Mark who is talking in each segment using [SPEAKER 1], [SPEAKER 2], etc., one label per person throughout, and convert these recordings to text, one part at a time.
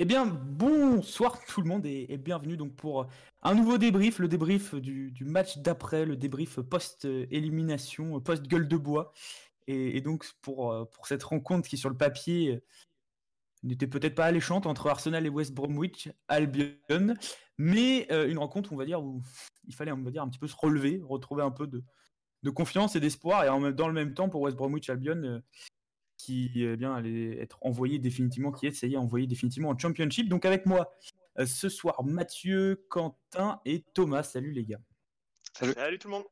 [SPEAKER 1] Eh bien, bonsoir tout le monde et, bienvenue donc pour un nouveau débrief, le débrief du, match d'après, le débrief post-élimination, post-gueule de bois. Et, donc pour, euh, pour cette rencontre qui sur le papier n'était peut-être pas alléchante entre Arsenal et West Bromwich Albion, mais euh, une rencontre, on va dire, où il fallait, on va dire, un petit peu se relever, retrouver un peu de, de confiance et d'espoir, et en, dans le même temps pour West Bromwich Albion, euh, qui eh bien, allait être envoyé définitivement, qui est, ça y est, envoyé définitivement en Championship. Donc avec moi euh, ce soir, Mathieu, Quentin et Thomas. Salut les gars.
[SPEAKER 2] Salut, tout le monde.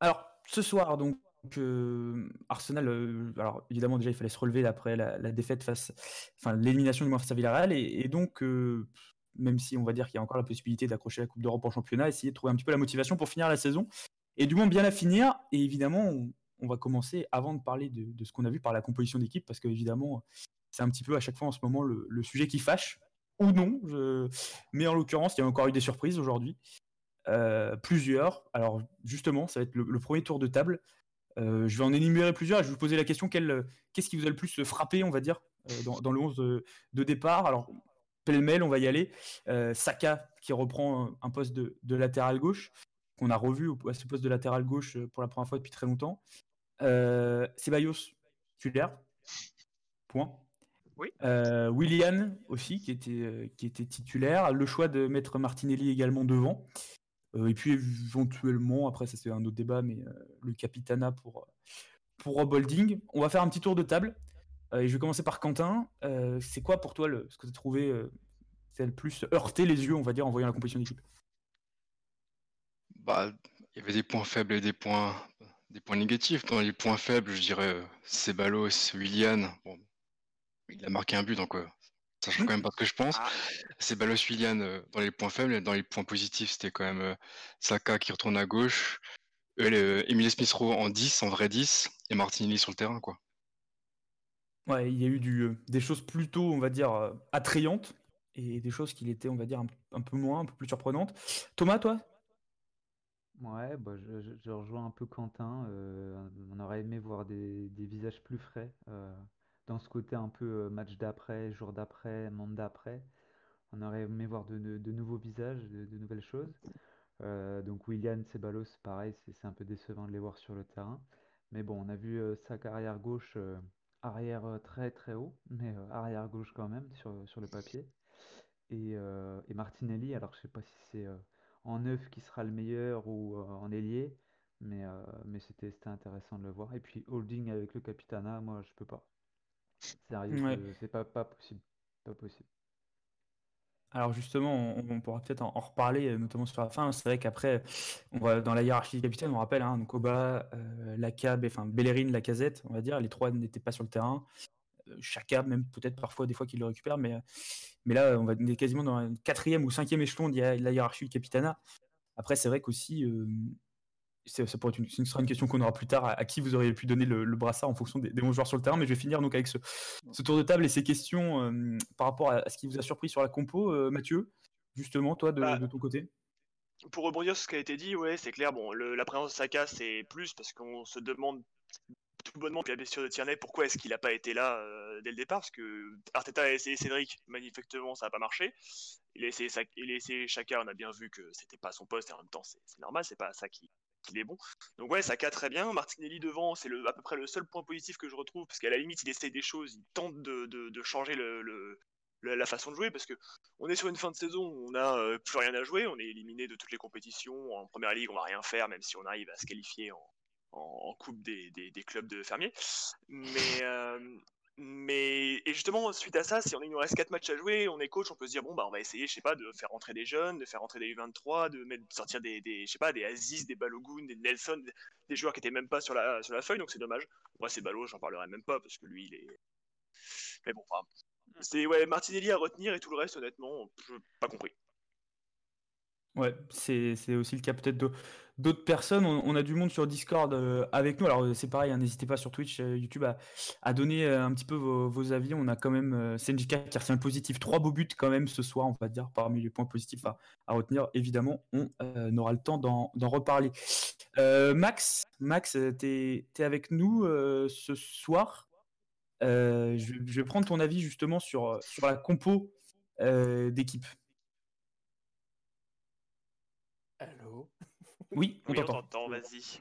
[SPEAKER 1] Alors ce soir, donc euh, Arsenal, euh, alors évidemment déjà il fallait se relever après la, défaite face, enfin l'élimination du moins face à Villarreal et, donc même si on va dire qu'il y a encore la possibilité d'accrocher la Coupe d'Europe en championnat, essayer de trouver un petit peu la motivation pour finir la saison et du moins bien la finir et évidemment on va commencer avant de parler de, ce qu'on a vu par la composition d'équipe, parce que évidemment, c'est un petit peu à chaque fois en ce moment le, sujet qui fâche, ou non. Mais en l'occurrence, il y a encore eu des surprises aujourd'hui. Euh, plusieurs. Alors justement, ça va être le, premier tour de table. Euh, je vais en énumérer plusieurs je vais vous poser la question qu'est-ce qui vous a le plus frappé, on va dire, euh, dans, le 11 de, départ? Alors, pêle-mêle, on va y aller. Saka qui reprend un, poste de, latéral gauche, qu'on a revu à ce poste de latéral gauche pour la première fois depuis très longtemps. Euh, Ceballos, titulaire. Point.
[SPEAKER 2] Oui.
[SPEAKER 1] Euh, Willian aussi, qui était, euh, qui était titulaire. Le choix de mettre Martinelli également devant. et puis éventuellement, après ça c'est un autre débat, mais le Capitana pour, pour Rob Holding. On va faire un petit tour de table. et je vais commencer par Quentin. c'est quoi pour toi le, ce que tu as trouvé c'est le plus heurté les yeux, on va dire, en voyant la compétition d'équipe
[SPEAKER 3] bah, Il y avait des points faibles et des points des points négatifs. Dans les points faibles, je dirais euh, Ceballos, Willian. Bon, il a marqué un but, donc euh, ça change quand même pas ce que je pense. Ah. Ceballos, Willian euh, dans les points faibles. Dans les points positifs, c'était quand même Saka qui retourne à gauche. Emile Smith en 10, en vrai 10, et Martinelli sur le terrain, quoi.
[SPEAKER 1] Ouais, il y a eu du, des choses plutôt, on va dire, attrayantes, et des choses qui étaient, on va dire, un peu moins, un peu plus surprenantes. Thomas, toi
[SPEAKER 4] Ouais, bah, je, rejoins un peu Quentin. Euh, on aurait aimé voir des, visages plus frais euh, dans ce côté un peu euh, match d'après, jour d'après, monde d'après. On aurait aimé voir de, nouveaux visages, de, nouvelles choses. donc William Ceballos, pareil, c'est un peu décevant de les voir sur le terrain. Mais bon, on a vu sa carrière gauche, arrière très très haut, mais arrière gauche quand même sur, sur le papier. Et, et Martinelli, alors je sais pas si c'est en neuf qui sera le meilleur ou euh, en ailier. Mais, euh, mais c'était intéressant de le voir. Et puis holding avec le Capitana, moi je peux pas. Sérieux, c'est pas, pas possible. Pas possible.
[SPEAKER 1] Alors justement, on, pourra peut-être en, reparler, euh, notamment sur la fin. C'est vrai qu'après, on va dans la hiérarchie des capitaines, on rappelle, hein, donc Oba, euh, Lacab, enfin Bellerin, Lacazette, on va dire, les trois n'étaient pas sur le terrain. Chaka, même peut-être parfois des fois qu'il le récupère, mais, mais là, on va est quasiment dans un quatrième ou cinquième échelon de la hiérarchie du Capitana. Après, c'est vrai qu'aussi, euh, ça pourrait être une, ce sera une question qu'on aura plus tard, à, qui vous auriez pu donner le, brassard en fonction des, bons joueurs sur le terrain, mais je vais finir donc avec ce, tour de table et ces questions euh, par rapport à, ce qui vous a surpris sur la compo, euh, Mathieu, justement, toi, de, bah, ton côté
[SPEAKER 2] pour rebondir sur ce qui a été dit, ouais, c'est clair. Bon, la présence de Saka, c'est plus parce qu'on se demande tout bonnement la blessure de Tierney, pourquoi est-ce qu'il n'a pas été là euh, dès le départ? Parce que Arteta a essayé Cédric, manifestement ça n'a pas marché. Il a essayé, il a essayé Chaka, on a bien vu que c'était pas son poste et en même temps c'est normal, c'est pas ça qui, est bon. Donc ouais, Saka très bien. Martinelli devant, c'est à peu près le seul point positif que je retrouve. Parce qu'à la limite il essaye des choses, il tente de, changer le, la façon de jouer. Parce que on est sur une fin de saison on n'a euh, plus rien à jouer, on est éliminé de toutes les compétitions. En première ligue, on va rien faire même si on arrive à se qualifier en, en, coupe des, clubs de fermiers. Mais, euh, mais et justement, suite à ça, si on il nous reste 4 matchs à jouer, on est coach, on peut se dire bon bah on va essayer, je sais pas, de faire rentrer des jeunes, de faire rentrer des U23, de, mettre, sortir des, des je sais pas, des Aziz, des Balogun, des Nelson, des joueurs qui étaient même pas sur la sur la feuille, donc c'est dommage. Moi c'est Balo, j'en parlerai même pas parce que lui il est. Mais bon, c'est ouais Martinelli à retenir et tout le reste honnêtement, je pas compris.
[SPEAKER 1] Ouais, c'est aussi le cas peut-être d'autres personnes. On, a du monde sur Discord euh, avec nous. Alors c'est pareil, hein, n'hésitez pas sur Twitch, euh, YouTube à, donner euh, un petit peu vos, avis. On a quand même Senjika qui a un positif, trois beaux buts quand même ce soir, on va dire, parmi les points positifs à, retenir. Évidemment, on aura le temps d'en reparler. Max, Max, t'es es avec nous ce soir je, vais prendre ton avis justement sur, sur la compo d'équipe. Oui, on t'entend.
[SPEAKER 2] vas-y.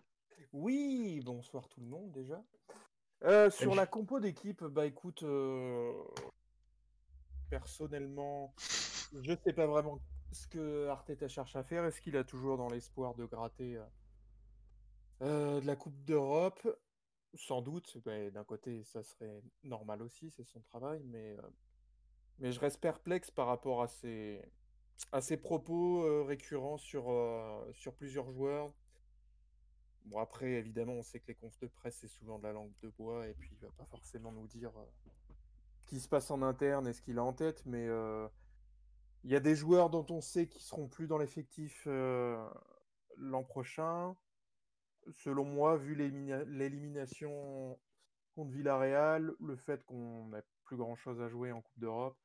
[SPEAKER 5] Oui, bonsoir tout le monde déjà. Euh, sur la compo d'équipe, bah écoute, euh, personnellement, je sais pas vraiment ce que Arteta cherche à faire. Est-ce qu'il a toujours dans l'espoir de gratter euh, de la Coupe d'Europe? Sans doute. Bah, d'un côté, ça serait normal aussi, c'est son travail, mais, mais je reste perplexe par rapport à ses, à ses propos récurrents sur, sur plusieurs joueurs Bon, après, évidemment, on sait que les confs de presse, c'est souvent de la langue de bois, et puis il va pas forcément nous dire euh, ce qui se passe en interne et ce qu'il a en tête, mais euh, il y a des joueurs dont on sait qu'ils seront plus dans l'effectif euh, l'an prochain. Selon moi, vu l'élimination contre Villarreal, le fait qu'on n'a plus grand chose à jouer en Coupe d'Europe,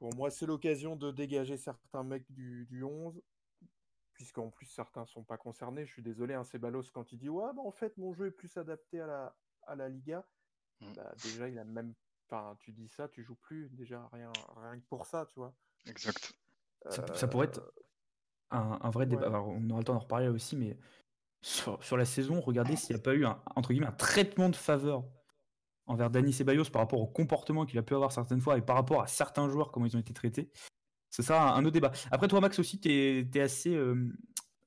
[SPEAKER 5] pour moi, c'est l'occasion de dégager certains mecs du, du 11 puisqu'en plus certains sont pas concernés. Je suis désolé, hein, c'est Balos quand il dit ouais, bah, en fait mon jeu est plus adapté à la, à la Liga. Mmh. Bah, déjà, il a même. Enfin, tu dis ça, tu joues plus déjà rien, rien que pour ça, tu vois.
[SPEAKER 3] Exact.
[SPEAKER 1] Ça, pourrait être euh, un, vrai débat. on aura le temps d'en reparler aussi, mais sur, la saison, regardez s'il n'y a pas eu un, entre guillemets, un traitement de faveur envers Dani Ceballos par rapport au comportement qu'il a pu avoir certaines fois et par rapport à certains joueurs, comment ils ont été traités. C'est ça un autre débat. Après, toi, Max, aussi, tu es, assez, euh,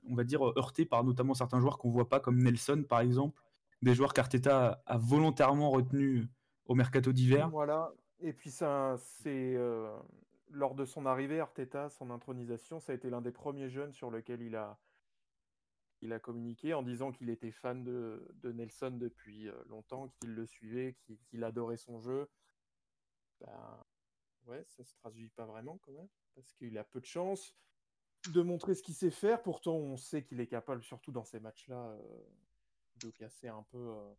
[SPEAKER 1] on va dire, heurté par notamment certains joueurs qu'on voit pas, comme Nelson, par exemple. Des joueurs qu'Arteta a volontairement retenus au mercato d'hiver.
[SPEAKER 5] Voilà. Et puis, ça, c'est. Euh, lors de son arrivée, Arteta, son intronisation, ça a été l'un des premiers jeunes sur lequel il a, il a communiqué en disant qu'il était fan de, Nelson depuis euh, longtemps, qu'il le suivait, qu'il adorait son jeu. Ben, ouais, ça se traduit pas vraiment quand même parce qu'il a peu de chance de montrer ce qu'il sait faire. Pourtant, on sait qu'il est capable, surtout dans ces matchs-là, euh, de casser un peu euh,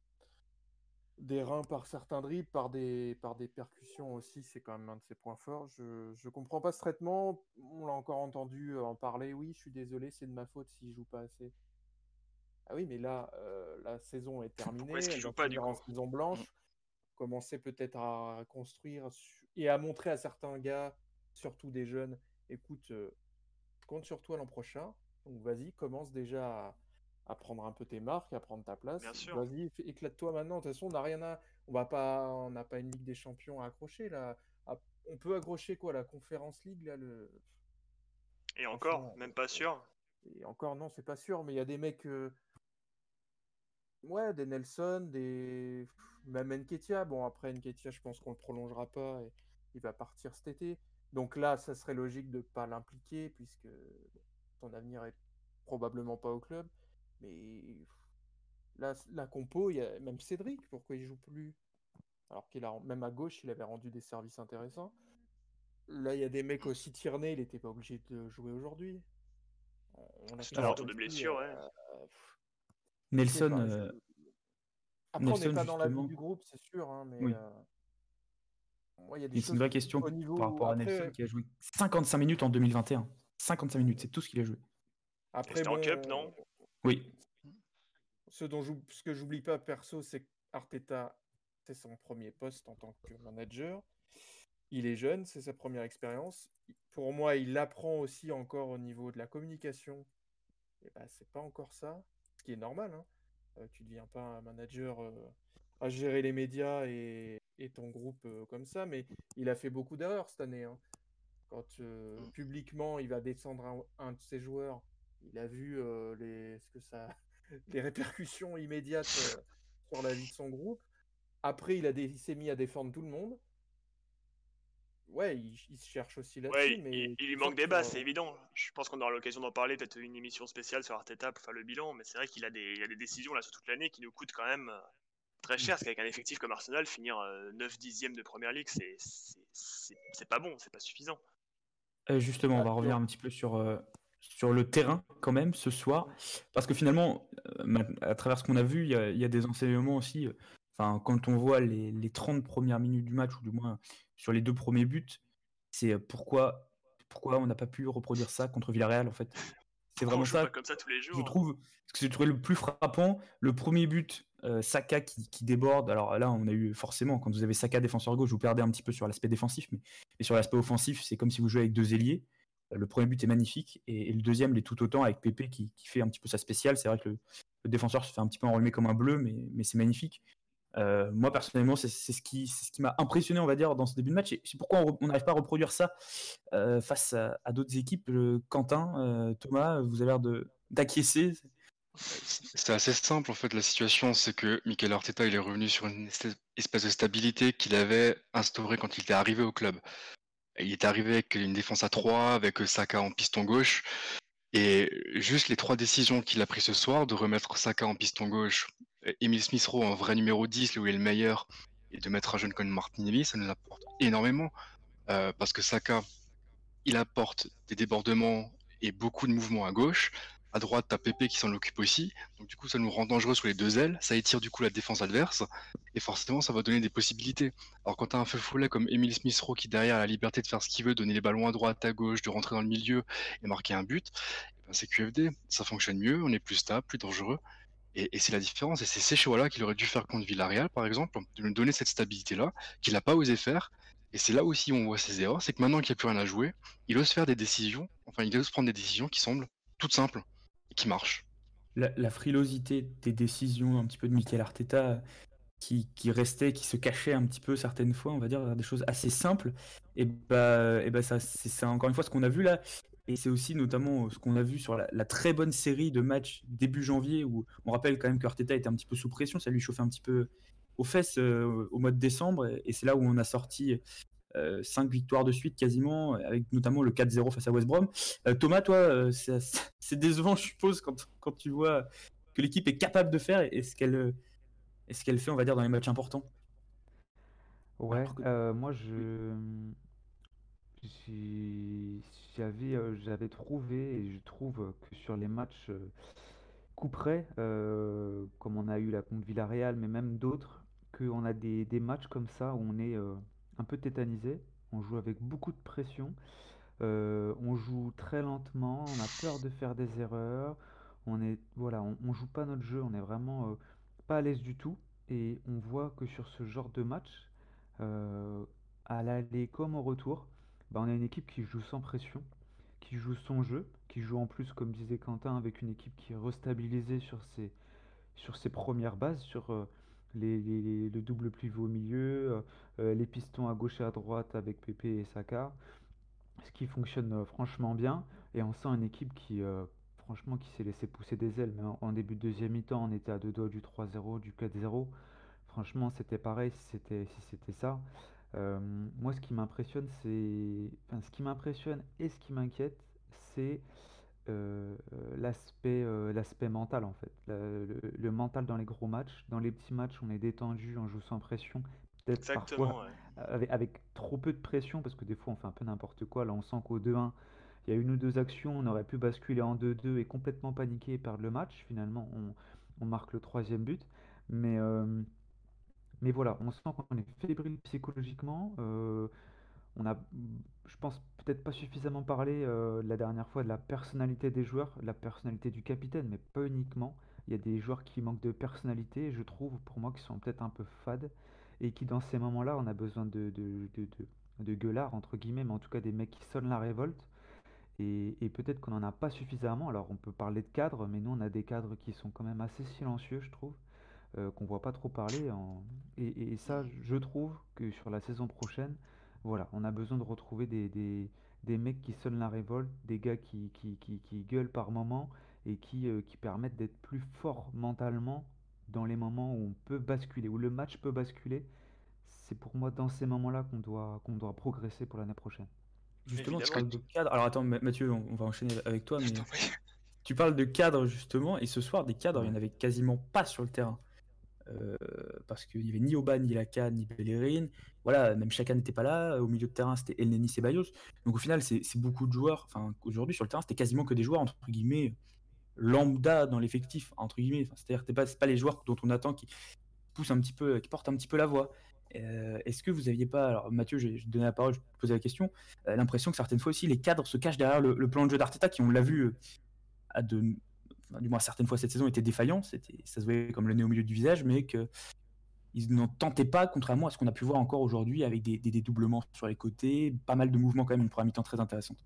[SPEAKER 5] des reins par certains dribbles, par des, percussions aussi. C'est quand même un de ses points forts. Je ne comprends pas ce traitement. On l'a encore entendu en parler. Oui, je suis désolé, c'est de ma faute s'il joue pas assez. Ah oui, mais là, la saison est terminée.
[SPEAKER 2] Pourquoi est-ce qu'il joue pas du coup
[SPEAKER 5] en saison blanche Commencer peut-être à construire et à montrer à certains gars surtout des jeunes, écoute, euh, compte sur toi l'an prochain. Donc vas-y, commence déjà à, prendre un peu tes marques, à prendre ta place. Vas-y, éclate-toi maintenant. De toute façon, on n'a rien à, on va pas, on n'a pas une Ligue des Champions à accrocher là. on peut accrocher quoi, la Conférence League là, le.
[SPEAKER 2] Et encore, même pas sûr.
[SPEAKER 5] Et encore non, c'est pas sûr, mais il y a des mecs. Euh, ouais, des Nelson, des. Même Nketia. Bon, après Nketia, je pense qu'on le prolongera pas et il va partir cet été. Donc là, ça serait logique de ne pas l'impliquer, puisque son avenir est probablement pas au club. Mais là, la compo, il y a même Cédric, pourquoi il joue plus? Alors qu'il a même à gauche, il avait rendu des services intéressants. Là, il y a des mecs aussi Tierney, il n'était pas obligé de jouer aujourd'hui.
[SPEAKER 2] On a un de blessure, ouais. Euh,
[SPEAKER 1] Nelson. Euh,
[SPEAKER 5] Après, on n'est pas dans la vie du groupe, c'est sûr, hein, mais. Euh,
[SPEAKER 1] c'est une vraie question par rapport à Nelson qui a joué 55 minutes en 2021. 55 minutes, c'est tout ce qu'il a joué.
[SPEAKER 2] Après, en Cup, non?
[SPEAKER 1] Oui.
[SPEAKER 5] Ce, dont ce que j'oublie pas perso, c'est qu'Arteta, c'est son premier poste en tant que manager. Il est jeune, c'est sa première expérience. Pour moi, il apprend aussi encore au niveau de la communication. Et bah, c'est pas encore ça, ce qui est normal. Hein. Euh, tu ne deviens pas un manager euh, à gérer les médias et, et ton groupe euh, comme ça, mais il a fait beaucoup d'erreurs cette année. Hein. Quand euh, mm. publiquement il va descendre un, de ses joueurs, il a vu les, ce que ça, les répercussions immédiates sur la vie de son groupe. Après, il, a il s'est mis à défendre tout le monde. Ouais, il, se cherche aussi là-dessus. mais
[SPEAKER 2] il, lui manque des bases, c'est évident. Je pense qu'on aura l'occasion d'en parler, peut-être une émission spéciale sur Arteta pour faire le bilan, mais c'est vrai qu'il a des, a des décisions là sur toute l'année qui nous coûtent quand même très cher, parce qu'avec un effectif comme Arsenal, finir 9 dixièmes de première ligue, c'est pas bon, c'est pas suffisant.
[SPEAKER 1] Euh, justement, on va revenir un petit peu sur, euh, sur le terrain quand même ce soir, parce que finalement, euh, à travers ce qu'on a vu, il y, a des enseignements aussi. Enfin, quand on voit les, les 30 premières minutes du match, ou du moins sur les deux premiers buts, c'est pourquoi, pourquoi on n'a pas pu reproduire ça contre Villarreal en fait? c'est vraiment ça.
[SPEAKER 2] comme ça tous les jours.
[SPEAKER 1] Je
[SPEAKER 2] hein?
[SPEAKER 1] trouve ce que j'ai trouvé le plus frappant, le premier but, euh, Saka qui, qui déborde. Alors là, on a eu forcément, quand vous avez Saka défenseur gauche, vous perdez un petit peu sur l'aspect défensif, mais, mais sur l'aspect offensif, c'est comme si vous jouez avec deux ailiers. Euh, Le premier but est magnifique et, et le deuxième l'est tout autant avec Pépé qui, qui fait un petit peu sa spéciale. C'est vrai que le, le défenseur se fait un petit peu enrhumer comme un bleu, mais, mais c'est magnifique. Euh, moi personnellement, c'est ce qui, m'a impressionné, on va dire, dans ce début de match. C'est pourquoi on n'arrive pas à reproduire ça euh, face à, d'autres équipes. Euh, Quentin, Thomas, vous avez l'air d'acquiescer.
[SPEAKER 3] C'est assez simple en fait la situation, c'est que Mikel Arteta est revenu sur une espèce de stabilité qu'il avait instaurée quand il était arrivé au club. Il est arrivé avec une défense à 3, avec Saka en piston gauche, et juste les trois décisions qu'il a prises ce soir, de remettre Saka en piston gauche, Emile Smith-Rowe en vrai numéro 10, là où il est le meilleur, et de mettre un jeune comme Martinelli, ça nous apporte énormément, euh, parce que Saka, il apporte des débordements et beaucoup de mouvements à gauche. À droite, t'as Pépé qui s'en occupe aussi. Donc du coup, ça nous rend dangereux sur les deux ailes. Ça étire du coup la défense adverse. Et forcément, ça va donner des possibilités. Alors quand t'as un feu follet comme Emile Smith-Rowe qui derrière a la liberté de faire ce qu'il veut, donner les ballons à droite, à gauche, de rentrer dans le milieu et marquer un but, eh ben, c'est QFD. Ça fonctionne mieux, on est plus stable, plus dangereux. Et, c'est la différence. Et c'est ces choix-là qu'il aurait dû faire contre Villarreal, par exemple, de nous donner cette stabilité-là, qu'il n'a pas osé faire. Et c'est là aussi où on voit ses erreurs, c'est que maintenant qu'il n'y a plus rien à jouer, il ose faire des décisions, enfin il ose prendre des décisions qui semblent toutes simples et qui marchent.
[SPEAKER 1] La, frilosité des décisions un petit peu de Mikel Arteta qui, restait, qui se cachait un petit peu certaines fois, on va dire, des choses assez simples, et bah, et bah ça, c'est encore une fois ce qu'on a vu là. Et c'est aussi notamment ce qu'on a vu sur la, la très bonne série de matchs début janvier où on rappelle quand même que Arteta était un petit peu sous pression, ça lui chauffait un petit peu aux fesses euh, au mois de décembre. Et, c'est là où on a sorti euh, cinq victoires de suite quasiment, avec notamment le 4-0 face à West Brom. Euh, Thomas, toi, euh, c'est décevant, je suppose, quand, quand tu vois que l'équipe est capable de faire et ce qu'elle ce qu'elle fait, on va dire, dans les matchs importants.
[SPEAKER 4] Ouais,
[SPEAKER 1] que-
[SPEAKER 4] euh, moi je j'avais euh, j'avais trouvé et je trouve que sur les matchs euh, couperets, euh, comme on a eu la contre Villarreal, mais même d'autres, qu'on a des, des matchs comme ça où on est euh, un peu tétanisé, on joue avec beaucoup de pression, on joue très lentement, on a peur de faire des erreurs, on est voilà, on, joue pas notre jeu, on est vraiment pas à l'aise du tout, et on voit que sur ce genre de match, à l'aller comme au retour, bah, on a une équipe qui joue sans pression, qui joue son jeu, qui joue en plus, comme disait Quentin, avec une équipe qui est restabilisée sur ses, sur ses premières bases, sur euh, les, le double pivot au milieu, euh, euh, les pistons à gauche et à droite avec Pépé et Saka, ce qui fonctionne franchement bien. Et on sent une équipe qui, franchement, qui s'est laissé pousser des ailes. Mais en, début de deuxième mi-temps, on était à deux doigts du 3-0, du 4-0. Franchement, c'était pareil si c'était ça. Euh, moi, ce qui m'impressionne, c'est, enfin, ce qui m'impressionne et ce qui m'inquiète, c'est euh, l'aspect euh, l'aspect mental en fait. Le, le- le mental dans les gros matchs. Dans les petits matchs, on est détendu, on joue sans pression. Peut-être
[SPEAKER 2] Exactement,
[SPEAKER 4] parfois
[SPEAKER 2] ouais.
[SPEAKER 4] avec, avec trop peu de pression, parce que des fois on fait un peu n'importe quoi. Là, on sent qu'au 2-1, il y a une ou deux actions, on aurait pu basculer en 2-2 et complètement paniquer et perdre le match. Finalement, on, on marque le troisième but. Mais, euh, mais voilà, on sent qu'on est fébrile psychologiquement. euh, on a, je pense, peut-être pas suffisamment parlé euh, la dernière fois de la personnalité des joueurs, la personnalité du capitaine, mais pas uniquement. Il y a des joueurs qui manquent de personnalité, je trouve, pour moi, qui sont peut-être un peu fades et qui, dans ces moments-là, on a besoin de, de, de, de, de gueulards, entre guillemets, mais en tout cas des mecs qui sonnent la révolte. Et, et peut-être qu'on n'en a pas suffisamment. Alors, on peut parler de cadres, mais nous, on a des cadres qui sont quand même assez silencieux, je trouve, euh, qu'on voit pas trop parler. en- Et, et ça, je trouve que sur la saison prochaine, voilà, on a besoin de retrouver des, des, des mecs qui sonnent la révolte, des gars qui, qui, qui, qui gueulent par moments et qui, euh, qui permettent d'être plus forts mentalement dans les moments où on peut basculer, où le match peut basculer. C'est pour moi dans ces moments-là qu'on doit, qu'on doit progresser pour l'année prochaine.
[SPEAKER 1] Justement, tu parles de cadre. Alors attends, Ma- Mathieu, on va enchaîner avec toi, mais tu parles de cadre justement, et ce soir, des cadres, il n'y en avait quasiment pas sur le terrain. Euh, parce qu'il n'y avait ni Oban, ni Laka, ni Bellerin. Voilà, même chacun n'était pas là. Au milieu de terrain, c'était Elneny Ceballos. Donc au final, c'est beaucoup de joueurs. Enfin, aujourd'hui, sur le terrain, c'était quasiment que des joueurs, entre guillemets, lambda dans l'effectif, entre guillemets. C'est-à-dire que pas, pas les joueurs dont on attend qui poussent un petit peu, qui portent un petit peu la voix. Euh, Est-ce que vous aviez pas, alors Mathieu, je je donner la parole, je te poser la question, euh, l'impression que certaines fois aussi les cadres se cachent derrière le, le plan de jeu d'Arteta, qui on l'a vu à de, du moins certaines fois cette saison était défaillant, c'était, ça se voyait comme le nez au milieu du visage, mais que ils n'en tentaient pas, contrairement à ce qu'on a pu voir encore aujourd'hui avec des, dédoublements sur les côtés, pas mal de mouvements quand même, une première mi-temps très intéressante.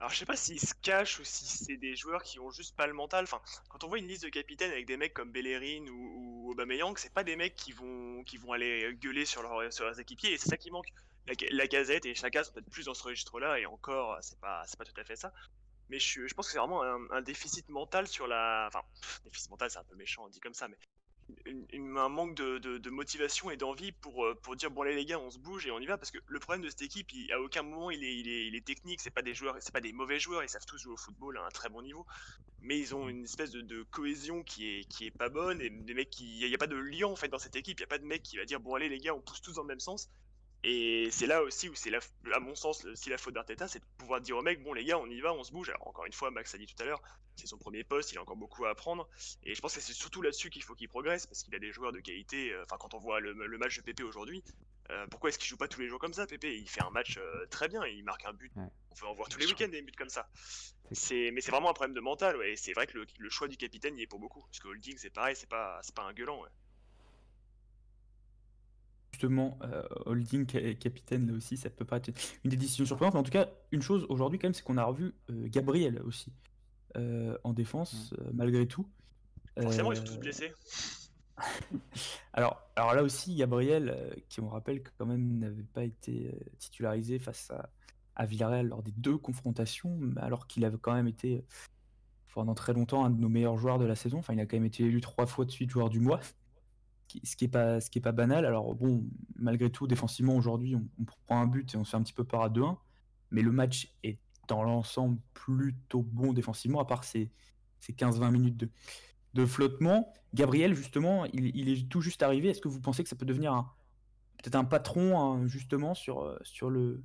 [SPEAKER 2] Alors je sais pas s'ils se cachent ou si c'est des joueurs qui ont juste pas le mental. Enfin, quand on voit une liste de capitaines avec des mecs comme Bellerin ou, ou Aubameyang, c'est pas des mecs qui vont qui vont aller gueuler sur, sur leurs équipiers et c'est ça qui manque. La, la Gazette et Chaka sont peut-être plus dans ce registre-là et encore c'est pas c'est pas tout à fait ça. Mais je, pense que c'est vraiment un, déficit mental sur la. Enfin, déficit mental, c'est un peu méchant, on dit comme ça, mais un manque de, motivation et d'envie pour, euh, pour dire bon allez les gars on se bouge et on y va parce que le problème de cette équipe à aucun moment il est, il est, il est technique c'est pas des joueurs c'est pas des mauvais joueurs ils savent tous jouer au football à un très bon niveau mais ils ont une espèce de, cohésion qui est, qui est pas bonne et des mecs qui il n'y a, pas de lien en fait dans cette équipe il y a pas de mec qui va dire bon allez les gars on pousse tous dans le même sens et c'est là aussi où c'est, à mon sens, si la faute d'Arteta, c'est de pouvoir dire aux mecs, bon les gars, on y va, on se bouge. Alors encore une fois, Max a dit tout à l'heure, c'est son premier poste, il a encore beaucoup à apprendre. Et je pense que c'est surtout là-dessus qu'il faut qu'il progresse, parce qu'il a des joueurs de qualité. Euh, enfin, quand on voit le, match de Pépé aujourd'hui, euh, pourquoi est-ce qu'il joue pas tous les jours comme ça, Pépé? Il fait un match euh, très bien, il marque un but. On peut en voir tous les week-ends des buts comme ça. C'est, mais c'est vraiment un problème de mental, ouais. Et c'est vrai que le, choix du capitaine y est pour beaucoup. Parce que Holding, c'est pareil, c'est pas, c'est pas un gueulant, ouais
[SPEAKER 1] justement euh, holding capitaine là aussi, ça peut pas être une des décisions surprenantes. Mais en tout cas, une chose aujourd'hui quand même, c'est qu'on a revu euh, Gabriel aussi euh, en défense malgré tout.
[SPEAKER 2] Forcément, ils sont tous blessés.
[SPEAKER 1] alors, alors là aussi, Gabriel, qui on rappelle que quand même n'avait pas été titularisé face à, à, Villarreal lors des deux confrontations, alors qu'il avait quand même été pendant très longtemps un de nos meilleurs joueurs de la saison. Enfin, il a quand même été élu trois fois de suite joueur du mois ce qui est pas ce qui est pas banal. Alors bon, malgré tout, défensivement aujourd'hui, on, prend un but et on se fait un petit peu peur à 2-1, mais le match est dans l'ensemble plutôt bon défensivement, à part ces, 15-20 minutes de, de flottement. Gabriel, justement, il, est tout juste arrivé. Est-ce que vous pensez que ça peut devenir peut-être un patron hein, justement sur, sur le,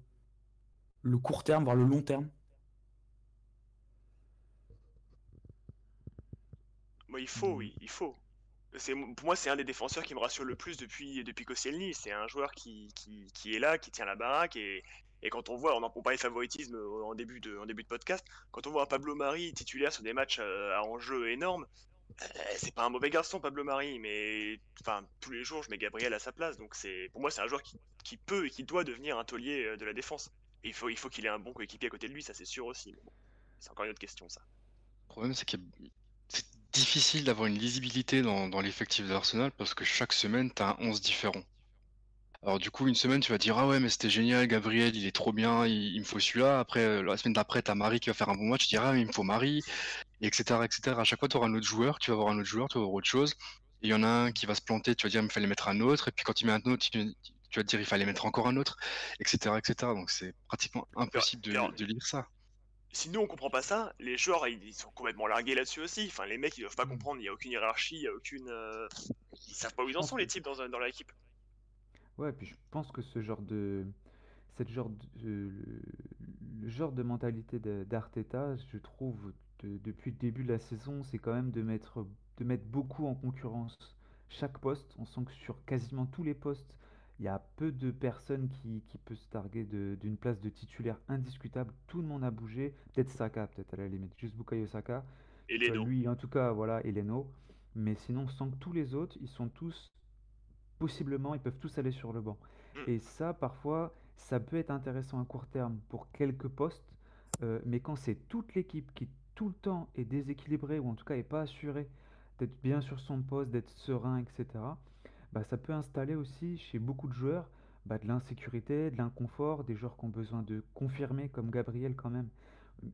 [SPEAKER 1] le court terme, voire le long terme?
[SPEAKER 2] Il faut, oui, il faut pour moi c'est un des défenseurs qui me rassure le plus depuis depuis Koscielny. C'est un joueur qui, qui, est là, qui tient la baraque et, et quand on voit, on en parlait favoritisme en début de en début de podcast, quand on voit Pablo Mari titulaire sur des matchs euh, à enjeu énorme, euh, c'est pas un mauvais garçon Pablo Mari, mais enfin tous les jours je mets Gabriel à sa place. Donc c'est pour moi c'est un joueur qui, qui, peut et qui doit devenir un taulier euh, de la défense. Il faut il faut qu'il ait un bon coéquipier à côté de lui, ça c'est sûr aussi. c'est encore une autre question ça.
[SPEAKER 3] Le problème c'est qu'il difficile d'avoir une lisibilité dans, l'effectif d'Arsenal parce que chaque semaine, tu as un 11 différent. Alors du coup, une semaine, tu vas dire ah ouais, mais c'était génial, Gabriel, il est trop bien, il, me faut celui-là. Après, euh, la semaine d'après, t'as Marie qui va faire un bon match, tu diras ah mais il me faut Marie, etc., etc. À chaque fois, tu auras un autre joueur, tu vas voir un autre joueur, tu vas voir autre chose. Et il y en a un qui va se planter, tu vas dire il fallait mettre un autre. Et puis quand tu mets un autre, tu, vas te dire il fallait mettre encore un autre, etc., etc. Donc c'est pratiquement impossible de lire ça
[SPEAKER 2] si nous on comprend pas ça, les joueurs ils, sont complètement largués là-dessus aussi. Enfin, les mecs ils doivent pas mm. comprendre, il y a aucune hiérarchie, il y a aucune. Euh, ils savent pas où ils en sont les types dans, dans l'équipe.
[SPEAKER 4] Ouais, puis je pense que ce genre de. Cette genre de, le genre de mentalité d'Arteta, je trouve, depuis le début de la saison, c'est quand même de mettre, de mettre beaucoup en concurrence chaque poste. On sent que sur quasiment tous les postes, il y a peu de personnes qui, qui peuvent se targuer d'une place de titulaire indiscutable. Tout le monde a bougé. Peut-être Saka, peut-être à la limite. Juste Bukayo Saka.
[SPEAKER 2] Et lui,
[SPEAKER 4] en tout cas, voilà, Eleno. Mais sinon, sans que tous les autres, ils sont tous, possiblement, ils peuvent tous aller sur le banc. Mm. Et ça, parfois, ça peut être intéressant à court terme pour quelques postes. Euh, mais quand c'est toute l'équipe qui tout le temps est déséquilibrée, ou en tout cas est pas assurée d'être bien sur son poste, d'être serein, etc., bah, ça peut installer aussi chez beaucoup de joueurs bah, de l'insécurité, de l'inconfort, des joueurs qui ont besoin de confirmer, comme Gabriel quand même,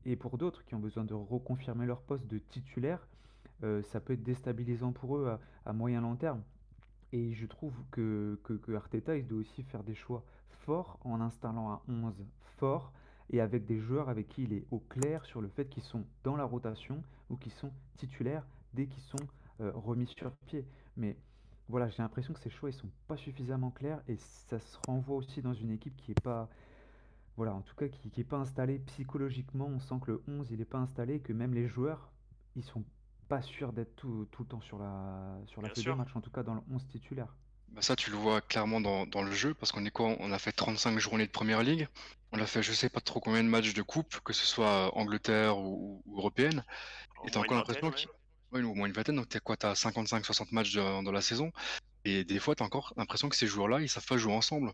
[SPEAKER 4] et pour d'autres qui ont besoin de reconfirmer leur poste de titulaire, euh, ça peut être déstabilisant pour eux à, moyen long terme. Et je trouve que, que, Arteta, il doit aussi faire des choix forts en installant un 11 fort et avec des joueurs avec qui il est au clair sur le fait qu'ils sont dans la rotation ou qu'ils sont titulaires dès qu'ils sont euh, remis sur pied. Mais voilà, j'ai l'impression que ces choix ils sont pas suffisamment clairs et ça se renvoie aussi dans une équipe qui est pas voilà, en tout cas qui, qui est pas installée psychologiquement, on sent que le 11 il est pas installé et que même les joueurs ils sont pas sûrs d'être tout, tout, le temps sur la sur la feuille de match en tout cas dans le 11 titulaire.
[SPEAKER 3] Bah ça, tu le vois clairement dans, dans le jeu, parce qu'on est quoi? On a fait 35 journées de première ligue. On a fait je sais pas trop combien de matchs de coupe, que ce soit Angleterre ou, ou européenne. Et t'as encore l'impression qu'il. Ouais, au moins une vingtaine, donc t'as quoi, t'as 55-60 matchs dans la saison, et des fois t'as encore l'impression que ces joueurs-là, ils savent pas jouer ensemble.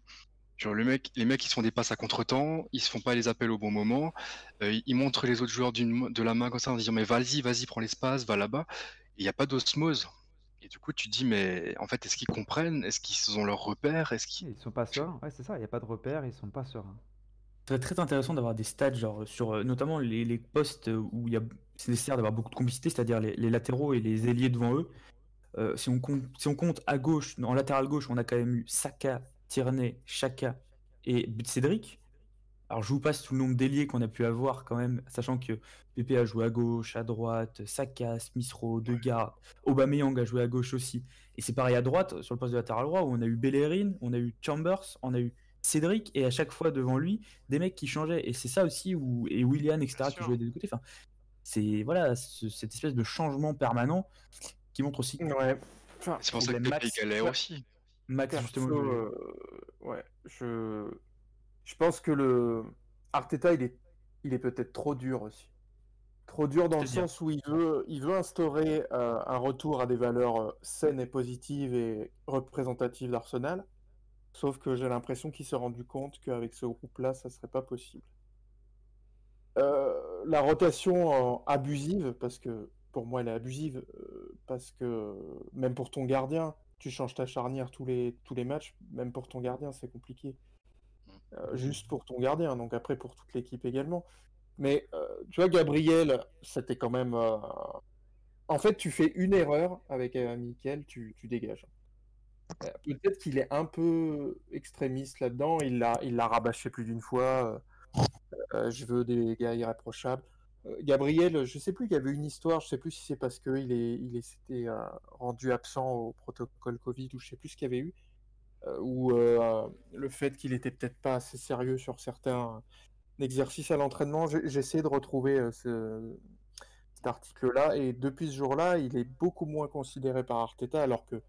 [SPEAKER 3] Genre le mec, les mecs ils se font des passes à contre-temps, ils se font pas les appels au bon moment, euh, ils montrent les autres joueurs de la main comme ça en disant mais vas-y, vas-y, prends l'espace, va là-bas. Il n'y a pas d'osmose. Et du coup tu te dis mais en fait est-ce qu'ils comprennent? Est-ce qu'ils ont leurs repères Est-ce qu'ils
[SPEAKER 4] Ils sont pas sereins, ouais c'est ça, il n'y a pas de repères, ils sont pas sereins.
[SPEAKER 1] C'est très intéressant d'avoir des stats genre sur euh, notamment les, postes où il y a c'est nécessaire d'avoir beaucoup de complicité, c'est-à-dire les, latéraux et les ailiers devant eux. Euh, si, on compte, si on compte à gauche, en latéral gauche, on a quand même eu Saka, Tierney, Chaka et Cédric. Alors je vous passe tout le nombre d'ailiers qu'on a pu avoir quand même, sachant que Pepe a joué à gauche, à droite, Saka, Smith Rowe, Degarde, Aubameyang a joué à gauche aussi. Et c'est pareil à droite, sur le poste de latéral droit, où on a eu Bellerin, on a eu Chambers, on a eu Cédric, et à chaque fois devant lui, des mecs qui changeaient. Et c'est ça aussi, où, et William, etc., qui jouaient des deux côtés. Enfin, c'est voilà, cette espèce de changement permanent qui montre aussi.
[SPEAKER 3] Ouais. c'est pour ça que Pepe galère aussi.
[SPEAKER 5] Max, justement. Euh, ouais, je, je pense que le Arteta, il est, il est peut-être trop dur aussi. Trop dur dans le sens où il veut, il veut instaurer euh, un retour à des valeurs euh, saines et positives et représentatives d'Arsenal. Sauf que j'ai l'impression qu'il s'est rendu compte qu'avec ce groupe-là, ça serait pas possible. La rotation abusive, parce que pour moi elle est abusive, parce que même pour ton gardien, tu changes ta charnière tous les, tous les matchs, même pour ton gardien, c'est compliqué. Euh, juste pour ton gardien, donc après pour toute l'équipe également. Mais euh, tu vois, Gabriel, c'était quand même. Euh, en fait, tu fais une erreur avec Michael, tu, tu dégages. Peut-être qu'il est un peu extrémiste là-dedans, il l'a rabâché plus d'une fois. Je veux des gars irréprochables. Euh, Gabriel, je sais plus, il y avait une histoire, je sais plus si c'est parce qu'il il s'était euh, rendu absent au protocole Covid ou je sais plus ce qu'il y avait eu, euh, ou le fait qu'il était peut-être pas assez sérieux sur certains exercices à l'entraînement. J'ai essayé de retrouver cet article-là et depuis ce jour-là, il est beaucoup moins considéré par Arteta alors que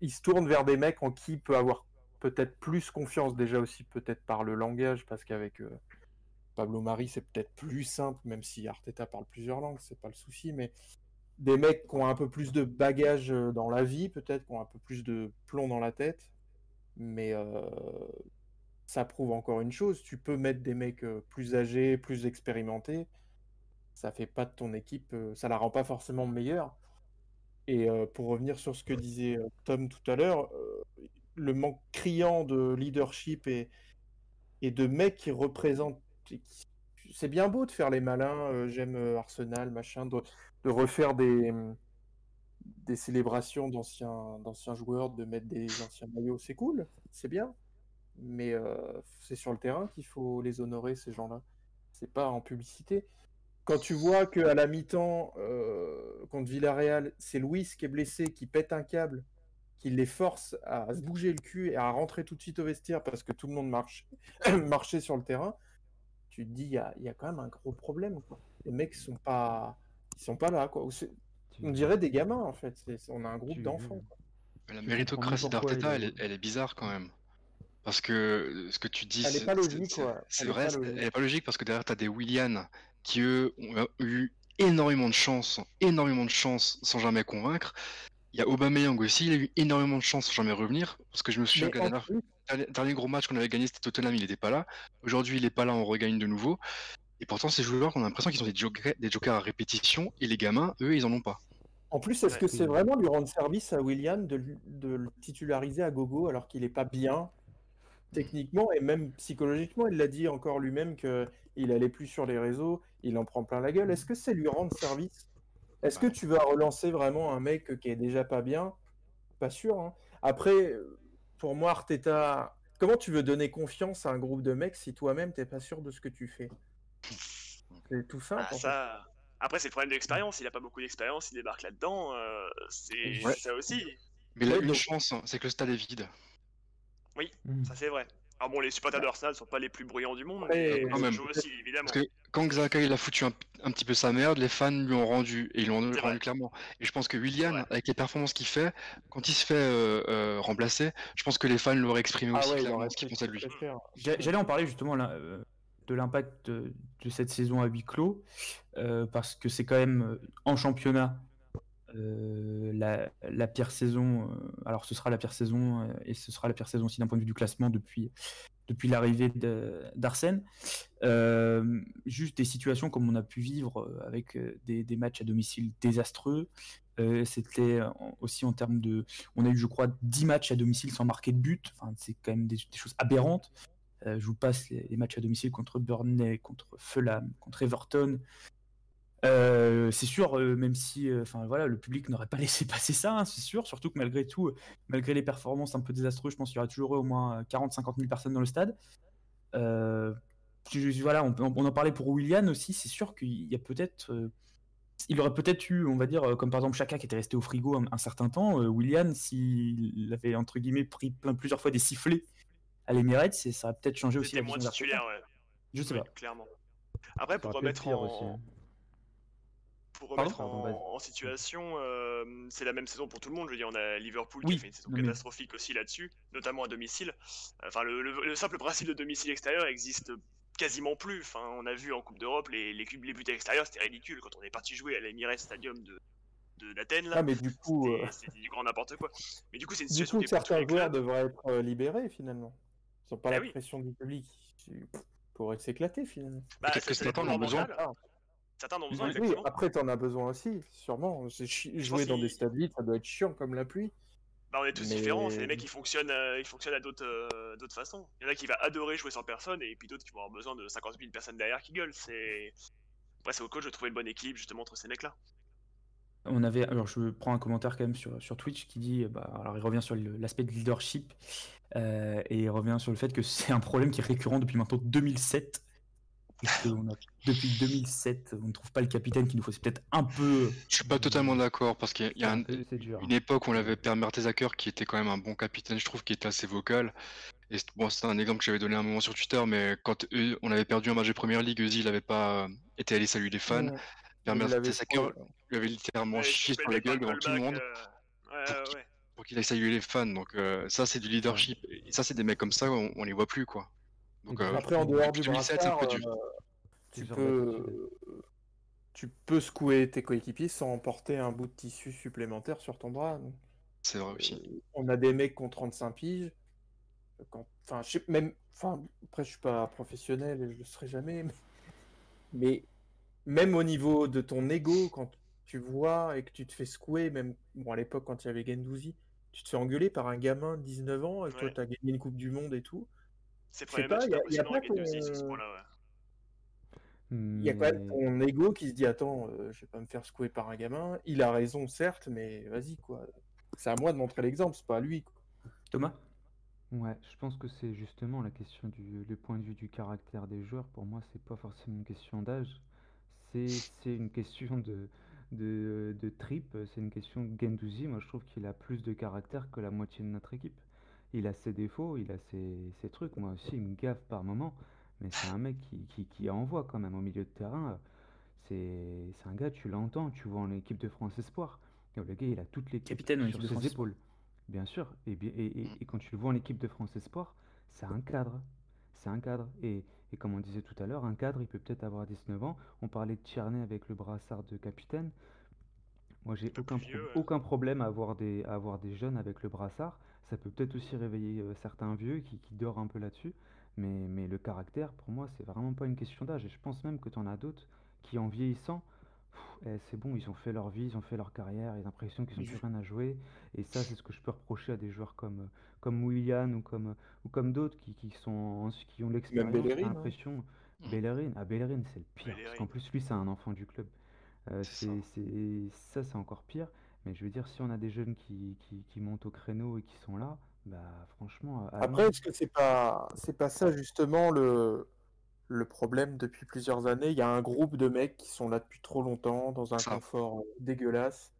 [SPEAKER 5] il se tourne vers des mecs en qui il peut avoir peut-être plus confiance déjà aussi peut-être par le langage parce qu'avec Pablo Mari, c'est peut-être plus simple, même si Arteta parle plusieurs langues, c'est pas le souci, mais des mecs qui ont un peu plus de bagages euh, dans la vie, peut-être, qui ont un peu plus de plomb dans la tête, mais euh, ça prouve encore une chose, tu peux mettre des mecs euh, plus âgés, plus expérimentés, ça fait pas de ton équipe, ça la rend pas forcément meilleure. Et pour revenir sur ce que disait Tom tout à l'heure, le manque criant de leadership et, et de mecs qui représentent c'est bien beau de faire les malins, euh, j'aime euh, Arsenal, machin, de, refaire des, célébrations d'anciens, joueurs, de mettre des anciens maillots, c'est cool, c'est bien. Mais euh, c'est sur le terrain qu'il faut les honorer, ces gens-là. C'est pas en publicité. Quand tu vois qu'à la mi-temps, contre Villarreal, c'est Louis qui est blessé, qui pète un câble, qui les force à se bouger le cul et à rentrer tout de suite au vestiaire parce que tout le monde marche, marchait sur le terrain, tu te dis, il y a, y a, quand même un gros problème. Quoi. Les mecs sont pas, ils sont pas là. Quoi. On dirait des gamins en fait. on a un groupe d'enfants.
[SPEAKER 3] La méritocratie d'Arteta, elle, elle, est bizarre quand même. Parce que ce que tu dis,
[SPEAKER 5] c'est pas logique.
[SPEAKER 3] C'est vrai, elle est pas logique parce que derrière, tu as des Willian qui, eux, ont eu énormément de chance, énormément de chance sans jamais convaincre. Il y a Aubameyang aussi, il a eu énormément de chance sans jamais revenir. Parce que je me souviens que la dernière, dernier gros match qu'on avait gagné, c'était Tottenham, il n'était pas là. Aujourd'hui, il n'est pas là, on regagne de nouveau. Et pourtant, ces joueurs, on a l'impression qu'ils ont des jokers, des jokers à répétition, et les gamins, eux, ils en ont pas.
[SPEAKER 5] En plus, est-ce que c'est vraiment lui rendre service à William de, le titulariser à gogo alors qu'il n'est pas bien techniquement et même psychologiquement? Il l'a dit encore lui-même qu'il allait plus sur les réseaux, il en prend plein la gueule. Est-ce que c'est lui rendre service Est-ce que tu vas relancer vraiment un mec qui est déjà pas bien? Pas sûr. Hein. Après, pour moi, Arteta, comment tu veux donner confiance à un groupe de mecs si toi-même t'es pas sûr de ce que tu fais? C'est tout simple.
[SPEAKER 2] Ah, ça... Après, c'est le problème de l'expérience. Il a pas beaucoup d'expérience, il débarque là-dedans. Euh, c'est ça aussi.
[SPEAKER 3] Mais là, une chance, hein, c'est que le stade est vide.
[SPEAKER 2] Oui, hmm. ça c'est vrai. Alors bon, les supporters d'Arsenal sont pas les plus bruyants du monde, mais quand même. Aussi, évidemment.
[SPEAKER 3] Parce que quand Xhaka il a foutu un, petit peu sa merde, les fans lui ont rendu et ils l'ont rendu clairement. Et je pense que William, avec les performances qu'il fait, quand il se fait euh, euh, remplacer, je pense que les fans l'auraient exprimé ah aussi clairement ce qu'ils pensaient de lui.
[SPEAKER 1] J'allais en parler justement là. Euh, de l'impact de, cette saison à huis clos, parce que c'est quand même en championnat la, la, pire saison. alors ce sera la pire saison et ce sera la pire saison aussi d'un point de vue du classement depuis, depuis l'arrivée d'Arsène. juste des situations comme on a pu vivre avec des, matchs à domicile désastreux. C'était aussi en termes de. On a eu, je crois, 10 matchs à domicile sans marquer de but. Enfin, c'est quand même des, choses aberrantes. je vous passe les, matchs à domicile contre Burnley, contre Fulham, contre Everton. C'est sûr, même si enfin voilà, le public n'aurait pas laissé passer ça, hein, c'est sûr. Surtout que malgré tout, malgré les performances un peu désastreuses, je pense qu'il y aura toujours au moins 40-50 000 personnes dans le stade. voilà, on, on, en parlait pour William aussi. C'est sûr qu'il y a peut-être il aurait peut-être eu, on va dire, comme par exemple Chaka qui était resté au frigo un, certain temps, William, s'il avait entre guillemets pris plein, plusieurs fois des sifflets à l'Emirates, ça aurait peut-être changé aussi la
[SPEAKER 2] moins titulaire, ouais.
[SPEAKER 1] Je sais pas.
[SPEAKER 2] Clairement. Après, pour remettre en, hein. Pour remettre en, situation, c'est la même saison pour tout le monde. Je veux dire, on a Liverpool qui a fait une saison catastrophique aussi là-dessus, notamment à domicile. Enfin, le, simple principe de domicile extérieur existe quasiment plus. Enfin, on a vu en Coupe d'Europe les, les, les buts extérieurs, c'était ridicule quand on est parti jouer à l'Emirates Stadium de, d'Athènes là.
[SPEAKER 5] Ah, mais du coup,
[SPEAKER 2] c'était euh, du grand n'importe quoi. Mais du coup, c'est une
[SPEAKER 5] situation. Du coup, certains joueurs devraient être euh, libérés finalement. Ils n'ont pas bah la pression du public. Pourrait s'éclater finalement.
[SPEAKER 2] Bah, Peut-être que en ont besoin. Certains en ont besoin, oui,
[SPEAKER 5] après, t'en as besoin aussi, sûrement. Jouer dans des stades vides, ça doit être chiant comme la pluie.
[SPEAKER 2] Bah, on est tous différents, c'est des mecs qui fonctionnent, euh, ils fonctionnent à d'autres euh, d'autres façons. Il y en a qui va adorer jouer sans personne et puis d'autres qui vont avoir besoin de 50 000 personnes derrière qui gueulent. C'est Après, c'est au coach de trouver une bonne équipe justement entre ces mecs-là.
[SPEAKER 1] On avait, alors je prends un commentaire quand même sur, sur Twitch qui dit, bah, alors il revient sur l'aspect de leadership euh, et il revient sur le fait que c'est un problème qui est récurrent depuis maintenant 2007 depuis 2007, on ne trouve pas le capitaine qu'il nous faut. C'est peut-être un peu.
[SPEAKER 3] Je suis pas totalement d'accord parce qu'il y a, une époque où on avait Per Mertesacker qui était quand même un bon capitaine, je trouve, qui était assez vocal. Et bon, c'est un exemple que j'avais donné un moment sur Twitter, mais quand on avait perdu un match de première ligue, Eusi, il n'avait pas été allé saluer les fans. Per Mertesacker lui avait littéralement chié sur la gueule devant tout le monde. Euh, pour qu'il aille saluer les fans. Donc, euh, ça, c'est du leadership. Et ça, c'est des mecs comme ça, on, on les voit plus, quoi.
[SPEAKER 5] Euh, après, en dehors du brassard, euh, tu peux, tu peux secouer tes coéquipiers sans porter un bout de tissu supplémentaire sur ton bras.
[SPEAKER 3] C'est vrai aussi.
[SPEAKER 5] Euh, on a des mecs qui ont 35 piges. Quand... Enfin, je même. Enfin, après, je suis pas professionnel et je le serai jamais. Mais... même au niveau de ton ego, quand tu vois et que tu te fais secouer, même bon, à l'époque quand il y avait Gendouzi, tu te fais engueuler par un gamin de 19 ans et toi tu as gagné une Coupe du Monde et tout.
[SPEAKER 2] C'est pas, il y, a pas ton...
[SPEAKER 5] Il y a quand même ton ego qui se dit attends, euh, je vais pas me faire secouer par un gamin. Il a raison certes, mais vas-y quoi. C'est à moi de montrer l'exemple, c'est pas à lui.
[SPEAKER 1] Thomas?
[SPEAKER 4] Ouais, je pense que c'est justement la question du le point de vue du caractère des joueurs. Pour moi, c'est pas forcément une question d'âge, c'est une question de de, de trip, c'est une question de Gendouzi. Moi, je trouve qu'il a plus de caractère que la moitié de notre équipe il a ses défauts, il a ses, trucs. Moi aussi, il me gaffe par moment. Mais c'est un mec qui, qui, envoie quand même au milieu de terrain. C'est un gars, tu l'entends, tu vois en équipe de France Espoir. Le gars, il a toutes les
[SPEAKER 1] capitaines
[SPEAKER 4] sur ses épaules. Bien sûr. Et, et, et, quand tu le vois en équipe de France Espoir, c'est un cadre. C'est un cadre. Et, et, comme on disait tout à l'heure, un cadre, il peut peut-être avoir 19 ans. On parlait de Tierney avec le brassard de capitaine. Moi, j'ai aucun, aucun problème à avoir, des, à avoir des jeunes avec le brassard. Ça peut peut-être aussi réveiller certains vieux qui, qui dorment un peu là-dessus. Mais, mais le caractère, pour moi, c'est vraiment pas une question d'âge. Et je pense même que tu en as d'autres qui, en vieillissant, eh, c'est bon, ils ont fait leur vie, ils ont fait leur carrière, ils ont l'impression qu'ils n'ont plus rien à jouer. Et ça, c'est ce que je peux reprocher à des joueurs comme, comme Willian ou comme, ou comme d'autres qui, qui, sont, qui ont l'expérience. Hein. l'impression. Hein. Bellerin, ah, Bellerin, c'est le pire. Parce qu'en plus, lui, c'est un enfant du club. Euh, c'est, ça, c'est encore pire. Mais je veux dire, si on a des jeunes qui, qui, montent au créneau et qui sont là, bah franchement.
[SPEAKER 5] Après, est-ce que c'est pas c'est pas ça justement le le problème depuis plusieurs années? Il y a un groupe de mecs qui sont là depuis trop longtemps, dans un confort dégueulasse.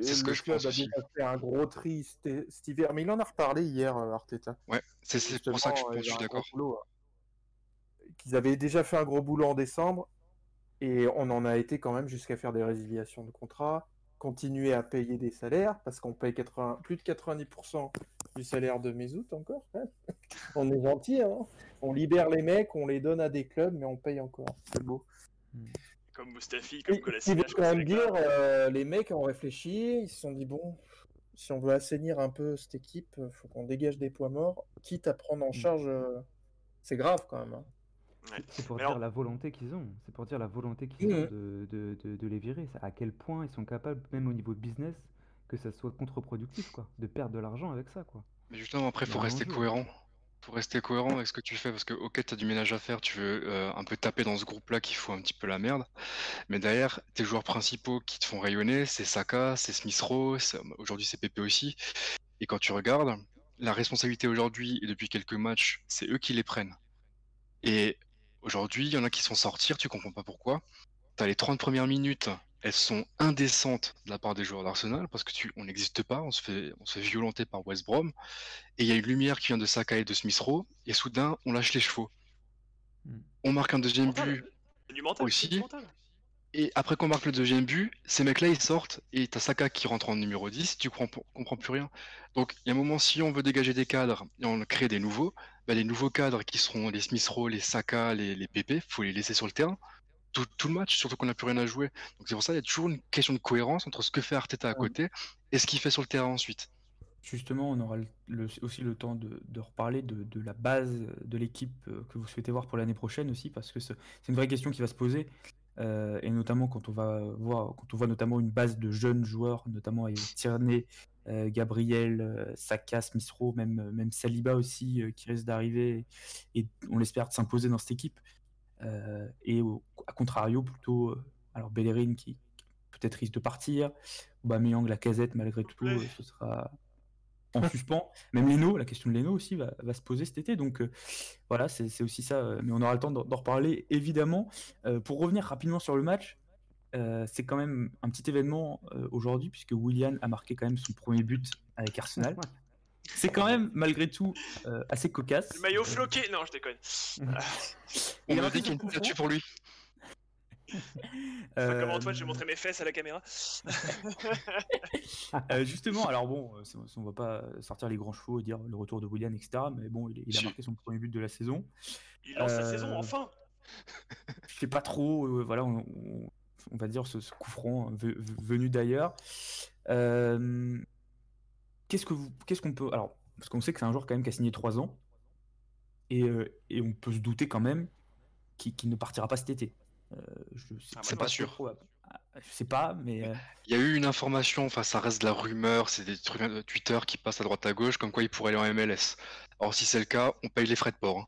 [SPEAKER 3] C'est ce que je pense aussi.
[SPEAKER 5] a fait un gros tri cet hiver, mais il en a reparlé hier, euh, Arteta.
[SPEAKER 3] Ouais, c'est pour ça que je, je suis d'accord.
[SPEAKER 5] Qu'ils avaient déjà fait un gros boulot en décembre, et on en a été quand même jusqu'à faire des résiliations de contrats continuer à payer des salaires, parce qu'on paye 80, plus de 90% du salaire de Mesut encore. hein. on est gentil, hein. on libère les mecs, on les donne à des clubs, mais on paye encore. C'est beau.
[SPEAKER 2] Comme Mustafi, comme
[SPEAKER 5] Il
[SPEAKER 2] Kolasinac.
[SPEAKER 5] faut quand même dire, euh, les mecs ont réfléchi, ils se sont dit bon, si on veut assainir un peu cette équipe, faut qu'on dégage des points morts, quitte à prendre en charge. euh, C'est grave quand même. hein.
[SPEAKER 4] C'est pour dire la volonté qu'ils ont. C'est pour dire la volonté qu'ils ont
[SPEAKER 5] Mhm.
[SPEAKER 4] de, de, de, de les virer. C'est À quel point ils sont capables, même au niveau business, que ça soit contre-productif, quoi. De perdre de l'argent avec ça, quoi.
[SPEAKER 3] Mais justement, après, faut rester
[SPEAKER 4] enjeu.
[SPEAKER 3] cohérent. Faut rester cohérent avec ce que tu fais parce que, ok, t'as du ménage à faire, tu veux euh, un peu taper dans ce groupe-là qui fout un petit peu la merde. Mais derrière, tes joueurs principaux qui te font rayonner, c'est Saka, c'est Smith Rowe, c'est- aujourd'hui c'est Pepe aussi. Et quand tu regardes, la responsabilité aujourd'hui et depuis quelques matchs, c'est eux qui les prennent. Et aujourd'hui, il y en a qui sont sortir, tu comprends pas pourquoi. T'as les 30 premières minutes, elles sont indécentes de la part des joueurs d'Arsenal parce que tu, on n'existe pas, on se fait, on se fait violenter par West Brom. Et il y a une lumière qui vient de Saka et de Smith Rowe, et soudain, on lâche les chevaux.
[SPEAKER 4] Mm.
[SPEAKER 3] On marque un deuxième
[SPEAKER 2] Mental.
[SPEAKER 3] but,
[SPEAKER 2] C'est du mental.
[SPEAKER 3] Aussi.
[SPEAKER 2] c'est du mental.
[SPEAKER 3] et après qu'on marque le deuxième but, ces mecs-là ils sortent, et t'as Saka qui rentre en numéro 10, tu comprends, comprends plus rien. Donc il y a un moment, si on veut dégager des cadres et on crée des nouveaux, bah, les nouveaux cadres qui seront les Smith Rowe, les Saka, les, les PP, faut les laisser sur le terrain. Tout, tout le match, surtout qu'on n'a plus rien à jouer. Donc c'est pour ça qu'il y a toujours une question de cohérence entre ce que fait Arteta à côté et ce qu'il fait sur le terrain ensuite.
[SPEAKER 1] Justement, on aura le- le- aussi le temps de, de reparler de, de la base de l'équipe euh, que vous souhaitez voir pour l'année prochaine aussi, parce que c'est une vraie question qui va se poser, euh, et notamment quand on va voir, quand on voit notamment une base de jeunes joueurs, notamment avec Tierney, euh, Gabriel, euh, Saka, Smith Rowe, même, même Saliba aussi, euh, qui risque d'arriver, et on l'espère de s'imposer dans cette équipe. Euh, et au- à contrario, plutôt, euh, alors Bellerin qui, peut-être risque de partir, Aubameyang, la casette, malgré tout, euh, ce sera en suspens. Même Leno, la question de Leno aussi va, va se poser cet été. Donc euh, voilà, c'est aussi ça. euh, Mais on aura le temps d'en reparler évidemment. Euh, pour revenir rapidement sur le match, euh, c'est quand même un petit événement euh, aujourd'hui puisque Willian a marqué quand même son premier but avec Arsenal. C'est quand même malgré tout euh, assez cocasse.
[SPEAKER 2] Le maillot floqué. Non, je déconne.
[SPEAKER 3] On
[SPEAKER 1] Il a
[SPEAKER 3] dit qu'il pour lui.
[SPEAKER 2] Enfin, comme
[SPEAKER 1] Euh,
[SPEAKER 2] Antoine, j'ai montré mes fesses à la caméra.
[SPEAKER 1] Euh, justement, alors bon, euh, on va pas sortir les grands chevaux et dire le retour de Willian, etc. Mais bon, il, il a marqué son premier but de la saison.
[SPEAKER 2] Il lance sa
[SPEAKER 1] Euh,
[SPEAKER 2] saison, enfin.
[SPEAKER 1] Je sais pas trop, euh, voilà, on, on- on va dire ce, ce coup franc hein, ve- ve- venu d'ailleurs. Euh, qu'est-ce que vous, qu'est-ce qu'on peut, alors, parce qu'on sait que c'est un joueur quand même qui a signé 3 ans, et, euh, et on peut se douter quand même qu'il qu'il ne partira pas cet été. Euh, je-
[SPEAKER 2] Ah,
[SPEAKER 3] c'est pas sûr.
[SPEAKER 1] trop- ah, Je sais pas, mais euh,
[SPEAKER 3] Il y a eu une information, enfin ça reste de la rumeur, c'est des trucs de Twitter qui passent à droite à gauche, comme quoi il pourrait aller en MLS. Alors si c'est le cas, on paye les frais de port. hein.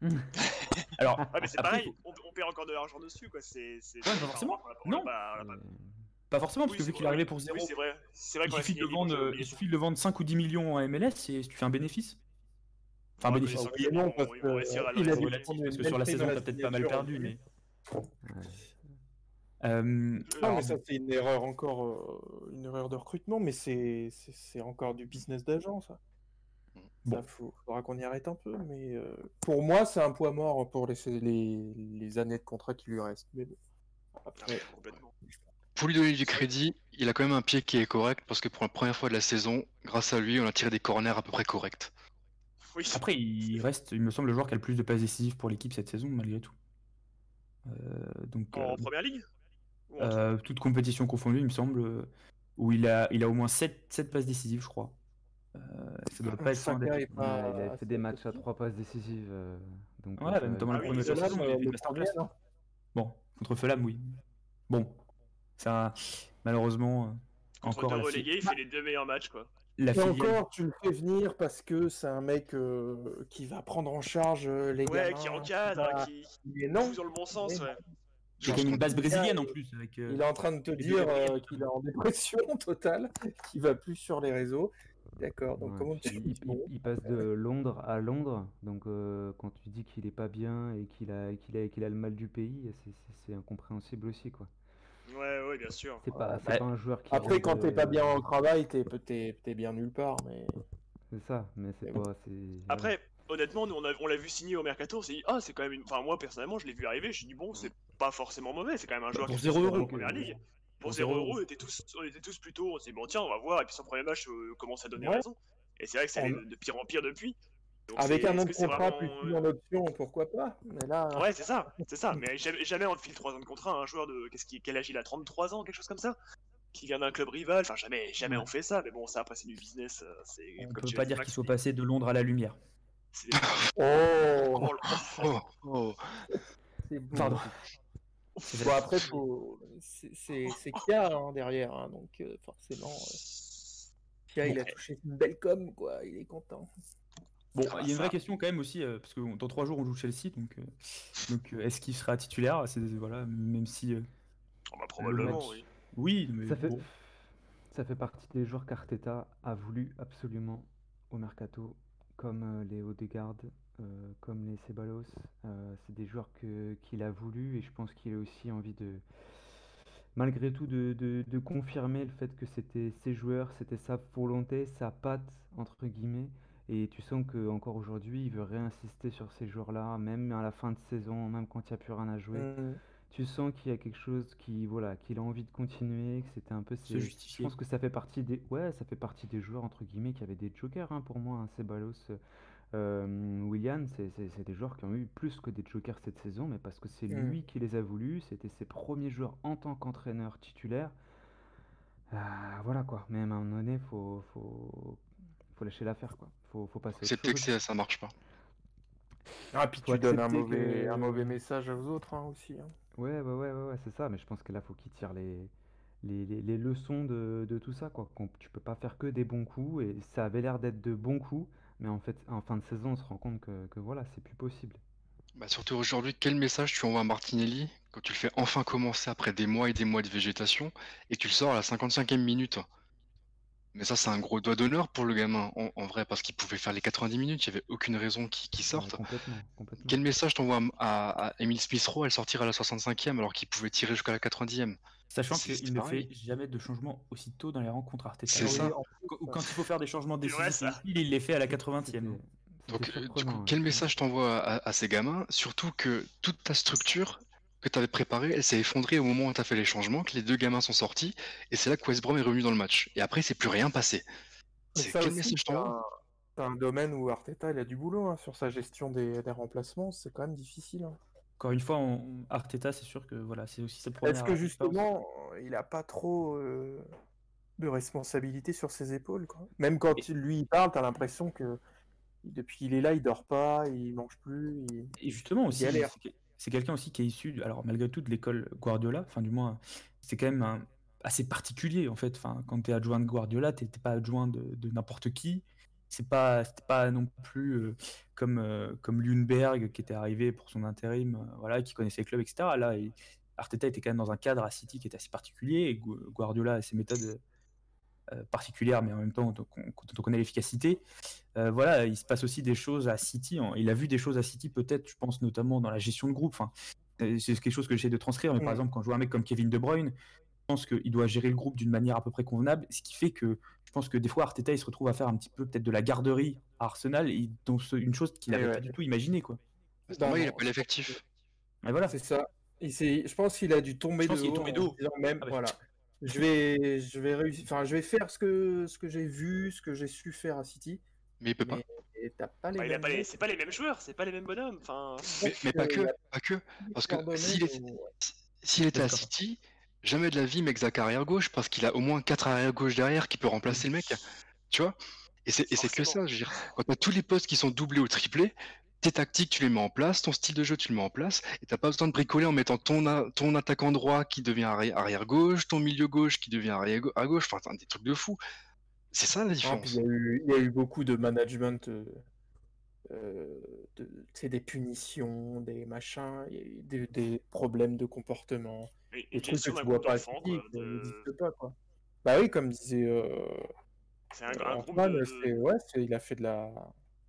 [SPEAKER 1] alors,
[SPEAKER 2] Ouais, mais c'est pareil,
[SPEAKER 1] faut-
[SPEAKER 2] on, on perd encore de l'argent dessus, quoi. C'est.
[SPEAKER 1] Ouais, pas forcément.
[SPEAKER 2] on
[SPEAKER 1] Non.
[SPEAKER 2] pas-
[SPEAKER 1] forcément, parce
[SPEAKER 2] Oui,
[SPEAKER 1] que vu qu'il est arrivé pour zéro,
[SPEAKER 2] Oui, c'est vrai. C'est vrai
[SPEAKER 1] il suffit, de vendre, euh, il suffit de vendre 5 ou 10 millions en MLS et tu fais un bénéfice. Enfin,
[SPEAKER 2] Ouais,
[SPEAKER 1] bénéfice.
[SPEAKER 5] Oui non, parce que, euh,
[SPEAKER 2] le
[SPEAKER 5] il a
[SPEAKER 1] parce sur la saison, t'as peut-être pas mal perdu, mais. Euh,
[SPEAKER 5] Non,
[SPEAKER 1] alors,
[SPEAKER 5] mais ça, c'est une erreur encore, euh, une erreur de recrutement, mais c'est c'est- c'est encore du business d'agent, ça.
[SPEAKER 1] Bon.
[SPEAKER 5] Ça, faut, faudra qu'on y arrête un peu, mais euh, pour moi, c'est un poids mort pour les, les, les années de contrat qui lui restent. Mais bon. Après,
[SPEAKER 2] Complètement.
[SPEAKER 3] Pour lui donner du crédit, il a quand même un pied qui est correct, parce que pour la première fois de la saison, grâce à lui, on a tiré des corners à peu près corrects.
[SPEAKER 2] Oui.
[SPEAKER 1] Après, il reste, il me semble, le joueur qui a le plus de passes décisives pour l'équipe cette saison, malgré tout. Euh, donc,
[SPEAKER 2] En
[SPEAKER 1] euh,
[SPEAKER 2] première en-
[SPEAKER 1] euh, toute compétition confondue, il me semble, où il a, il a au moins 7, passes décisives, je crois. Euh, ça doit pas être
[SPEAKER 4] Ouais, il a fait des matchs à
[SPEAKER 5] possible.
[SPEAKER 4] trois passes décisives. euh, donc,
[SPEAKER 1] Ouais,
[SPEAKER 4] euh,
[SPEAKER 1] notamment
[SPEAKER 2] Ah oui,
[SPEAKER 5] le.
[SPEAKER 1] Bon, contre Fulham, oui. Bon, ça, malheureusement,
[SPEAKER 2] Contre
[SPEAKER 1] encore
[SPEAKER 2] relégués, il fait les deux meilleurs matchs, quoi.
[SPEAKER 1] La
[SPEAKER 5] Et
[SPEAKER 1] filiale.
[SPEAKER 5] encore, tu le fais venir parce que c'est un mec euh, qui va prendre en charge euh, les
[SPEAKER 2] Ouais,
[SPEAKER 5] gamins,
[SPEAKER 2] qui encadre,
[SPEAKER 5] va-
[SPEAKER 2] qui,
[SPEAKER 5] Mais
[SPEAKER 2] qui
[SPEAKER 5] non,
[SPEAKER 2] dans le bon sens,
[SPEAKER 5] Mais
[SPEAKER 2] ouais.
[SPEAKER 1] C'est même une base brésilienne en plus. Avec, euh,
[SPEAKER 5] il est en train de te dire euh, qu'il est en dépression totale, qu'il va plus sur les réseaux. D'accord, donc
[SPEAKER 4] ouais,
[SPEAKER 5] comment tu
[SPEAKER 4] il, il- il passe de Londres à Londres, donc euh, quand tu dis qu'il est pas bien et qu'il a, qu'il a, qu'il a le mal du pays, c'est incompréhensible aussi, quoi.
[SPEAKER 2] Ouais, ouais, bien sûr.
[SPEAKER 4] C'est pas, c'est
[SPEAKER 1] Ouais.
[SPEAKER 4] pas un joueur qui.
[SPEAKER 5] Après, quand
[SPEAKER 4] de-
[SPEAKER 5] t'es pas bien au travail, t'es t'es- t'es bien nulle part. Mais
[SPEAKER 4] C'est ça, mais c'est pas.
[SPEAKER 2] Après, honnêtement, nous on, a- on l'a vu signer au mercato, on s'est dit, ah, c'est quand même une. Enfin, moi personnellement, je l'ai vu arriver, j'ai dit, bon, c'est pas forcément mauvais, c'est quand même un joueur
[SPEAKER 1] pour
[SPEAKER 2] qui
[SPEAKER 1] zéro
[SPEAKER 2] fait
[SPEAKER 1] euro.
[SPEAKER 2] en première ligue. Pour
[SPEAKER 1] Pour
[SPEAKER 2] 0
[SPEAKER 1] zéro
[SPEAKER 2] euros,
[SPEAKER 1] euro.
[SPEAKER 2] on était tous, on était tous plutôt, on s'est dit, bon, tiens, on va voir, et puis son premier match euh, commence à donner
[SPEAKER 5] Ouais.
[SPEAKER 2] raison. Et c'est vrai que c'est de pire en pire depuis.
[SPEAKER 5] Avec un autre contrat plus en option, pourquoi pas Mais là...
[SPEAKER 2] Ouais, c'est ça, c'est ça. Mais jamais, jamais on file 3 ans de contrat à un joueur de. Qu'est-ce qui, quel âge il a 33 ans, quelque chose comme ça Qui vient d'un club rival. Enfin, jamais, jamais on fait ça. Mais bon, ça après, c'est du business.
[SPEAKER 1] On ne peut pas dire qu'il soit passé de Londres à la lumière.
[SPEAKER 5] Oh,
[SPEAKER 3] oh, oh.
[SPEAKER 5] Pardon. Bon, après, faut... c'est Kia hein, derrière, hein, donc euh, forcément. Euh... Kia, il a touché une belle com, quoi, il est content.
[SPEAKER 1] Bon, il y a une vraie question quand même aussi, euh, parce que dans trois jours on joue Chelsea, donc, euh, donc est-ce qu'il sera titulaire? C'est voilà, même si.
[SPEAKER 2] Oh, bah, probablement, oui.
[SPEAKER 1] Oui, mais
[SPEAKER 4] ça fait, ça fait partie des joueurs qu'Arteta a voulu absolument au mercato, comme les Odegaard, euh, comme les Ceballos. Euh, c'est des joueurs que, qu'il a voulu et je pense qu'il a aussi envie de, malgré tout, de, de, confirmer le fait que c'était ses joueurs, c'était sa volonté, sa patte, entre guillemets. Et tu sens qu'encore aujourd'hui, il veut réinsister sur ces joueurs-là, même à la fin de saison, même quand il n'y a plus rien à jouer. Mmh. Tu sens qu'il y a quelque chose qui, voilà, qu'il a envie de continuer, que c'était un peu. Je pense que ça fait partie des, ouais, ça fait partie des joueurs entre guillemets qui avaient des jokers hein, pour moi. Hein, Ceballos, euh, William, c'est des joueurs qui ont eu plus que des jokers cette saison, mais parce que c'est mm. lui qui les a voulus, c'était ses premiers joueurs en tant qu'entraîneur titulaire. Euh, voilà quoi, mais à un moment donné, faut, faut, faut lâcher l'affaire quoi. Faut, faut passer.
[SPEAKER 3] C'est peut-être que ça marche pas.
[SPEAKER 5] Ah, puis tu donnes un mauvais, un mauvais message aux autres hein, aussi. Hein.
[SPEAKER 4] Ouais, ouais, ouais, ouais, c'est ça, mais je pense que là, faut qu'il tire les, les, les, leçons de, de, tout ça. Quoi. Tu peux pas faire que des bons coups, et ça avait l'air d'être de bons coups. Mais en fait, en fin de saison, on se rend compte que, que voilà, c'est plus possible.
[SPEAKER 3] Bah surtout aujourd'hui, quel message tu envoies à Martinelli quand tu le fais enfin commencer après des mois et des mois de végétation et tu le sors à la 55e minute? Mais ça, c'est un gros doigt d'honneur pour le gamin, en, vrai, parce qu'il pouvait faire les 90 minutes, il n'y avait aucune raison qu'il sorte. Quel message t'envoies à, à Emile Smith-Rowe à le sortir à la 65e alors qu'il pouvait tirer jusqu'à la 90e
[SPEAKER 1] Sachant qu'il ne fait jamais de changement aussitôt dans les rencontres Arteta.
[SPEAKER 3] C'est ça.
[SPEAKER 1] Ou quand il faut faire des changements décisifs, il les fait à la 80e.
[SPEAKER 3] Donc, euh, du coup, quel message t'envoies à, ces gamins? Surtout que toute ta structure que tu avais préparée, elle s'est effondrée au moment où tu as fait les changements, que les deux gamins sont sortis, et c'est là que West Brom est revenu dans le match. Et après, c'est plus rien passé.
[SPEAKER 5] C'est quel message un domaine où Arteta il a du boulot hein, sur sa gestion des, remplacements, c'est quand même difficile. Hein.
[SPEAKER 1] Encore une fois, on... Arteta, c'est sûr que voilà, c'est aussi sa première.
[SPEAKER 5] Est-ce que justement, il n'a pas trop euh, de responsabilité sur ses épaules quoi? Même quand lui il parle, tu as l'impression que depuis qu'il est là, il dort pas, il mange plus.
[SPEAKER 1] Et justement aussi, c'est quelqu'un aussi qui est issu, alors malgré tout, de l'école Guardiola. Enfin, du moins, c'est quand même assez particulier en fait. Enfin, quand tu es adjoint de Guardiola, tu pas adjoint de n'importe qui c'est pas pas non plus euh, comme euh, comme qui était arrivé pour son intérim euh, voilà qui connaissait le club etc là Arteta était quand même dans un cadre à City qui était assez particulier et Guardiola a ses méthodes particulières mais en même temps quand on, connaît l'efficacité voilà il se passe aussi des choses à City il a vu des choses à City peut-être je pense notamment dans la gestion de groupe enfin c'est quelque chose que j'essaie de transcrire mais par exemple quand je vois un mec comme Kevin De Bruyne je pense qu'il doit gérer le groupe d'une manière à peu près convenable ce qui fait que je pense que des fois Arteta il se retrouve à faire un petit peu peut-être de la garderie à Arsenal et donc une chose qu'il n'avait pas du tout imaginé quoi.
[SPEAKER 3] Moi il n'a pas l'effectif.
[SPEAKER 5] Et voilà, c'est ça. je pense qu'il a dû tomber de haut. Tombé d'eau. Même ah voilà. Je vais, je vais réussir. Enfin, je vais faire ce que, ce que j'ai vu, ce que j'ai su faire à City.
[SPEAKER 3] Mais il peut pas.
[SPEAKER 2] Pas les bah, C'est pas les mêmes joueurs, c'est pas les mêmes bonhommes. Enfin.
[SPEAKER 3] Mais, pas que, pas que. Parce que s'il était à City, Jamais de la vie, mec, Zach arrière gauche, parce qu'il a au moins 4 arrière gauche derrière qui peut remplacer le mec. Tu vois? Et c'est que ça, je veux dire. Quand t'as tous les postes qui sont doublés ou triplés, tes tactiques, tu les mets en place, ton style de jeu, tu le mets en place, et t'as pas besoin de bricoler en mettant ton, ton attaquant droit qui devient arrière gauche, ton milieu gauche qui devient arrière à gauche, enfin, des trucs de fou. C'est ça la différence.
[SPEAKER 5] Il y, a eu beaucoup de management euh, c'est des punitions, des machins, des, des, problèmes de comportement, et, des trucs que tu vois pas qui n'existent pas quoi. Bah oui, comme disait. Euh...
[SPEAKER 2] C'est un, grand groupe.
[SPEAKER 5] Ouais, il a fait de la.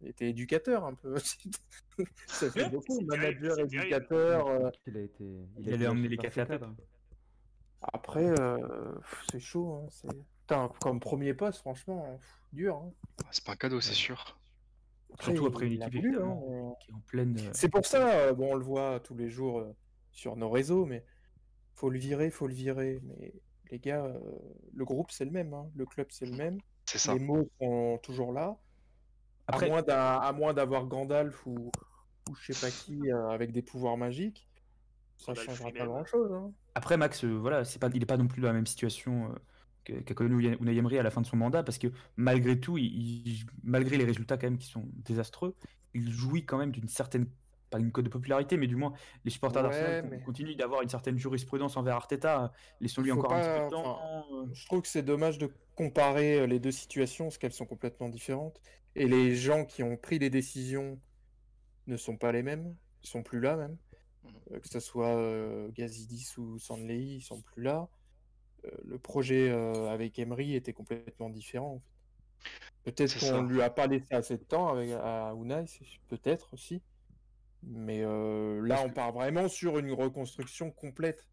[SPEAKER 5] Il était éducateur un peu. ça fait beaucoup, manager, éducateur. Euh...
[SPEAKER 1] Il a été. Il, il allait emmener les cafés à table.
[SPEAKER 5] Après, euh... c'est chaud. Hein, c'est... comme premier poste, franchement, dur. Hein.
[SPEAKER 3] C'est pas un cadeau, c'est sûr.
[SPEAKER 1] Surtout après une équipe hein, qui est en pleine. Euh,
[SPEAKER 5] c'est pour ça, euh, bon, on le voit tous les jours euh, sur nos réseaux, mais faut le virer, faut le virer. Mais les gars, le groupe c'est le même, hein, le club c'est le même.
[SPEAKER 3] C'est ça.
[SPEAKER 5] Les mots sont toujours là.
[SPEAKER 1] Après-
[SPEAKER 5] À moins d'avoir Gandalf ou, ou je sais pas qui euh, avec des pouvoirs magiques, ça
[SPEAKER 2] Gandalf
[SPEAKER 5] changera pas grand chose. Hein.
[SPEAKER 1] Après, Max, euh, voilà, c'est pas, il n'est pas non plus dans la même situation euh, qu'a connu Unai- Emery à la fin de son mandat, parce que malgré tout, il, il- malgré les résultats quand même qui sont désastreux, il jouit quand même d'une certaine, pas une cote de popularité, mais du moins les supporters
[SPEAKER 5] Ouais,
[SPEAKER 1] d'Arsenal
[SPEAKER 5] mais-
[SPEAKER 1] continuent d'avoir une certaine jurisprudence envers Arteta. Laissons-lui encore un
[SPEAKER 5] pas-
[SPEAKER 1] petit peu de temps. euh.
[SPEAKER 5] Je trouve que c'est dommage de comparer euh, les deux situations parce qu'elles sont complètement différentes. Et les gens qui ont pris les décisions ne sont pas les mêmes, ils sont plus là même. Euh, que ce soit euh, Gazidis ou Sandley, ils sont plus là. Euh, le projet euh, avec Emery était complètement différent. en fait. Peut-être qu'on lui a pas laissé assez de temps avec à Unai, peut-être aussi. Mais euh, là,
[SPEAKER 1] Parce
[SPEAKER 5] on
[SPEAKER 1] que-
[SPEAKER 5] part vraiment sur une reconstruction complète.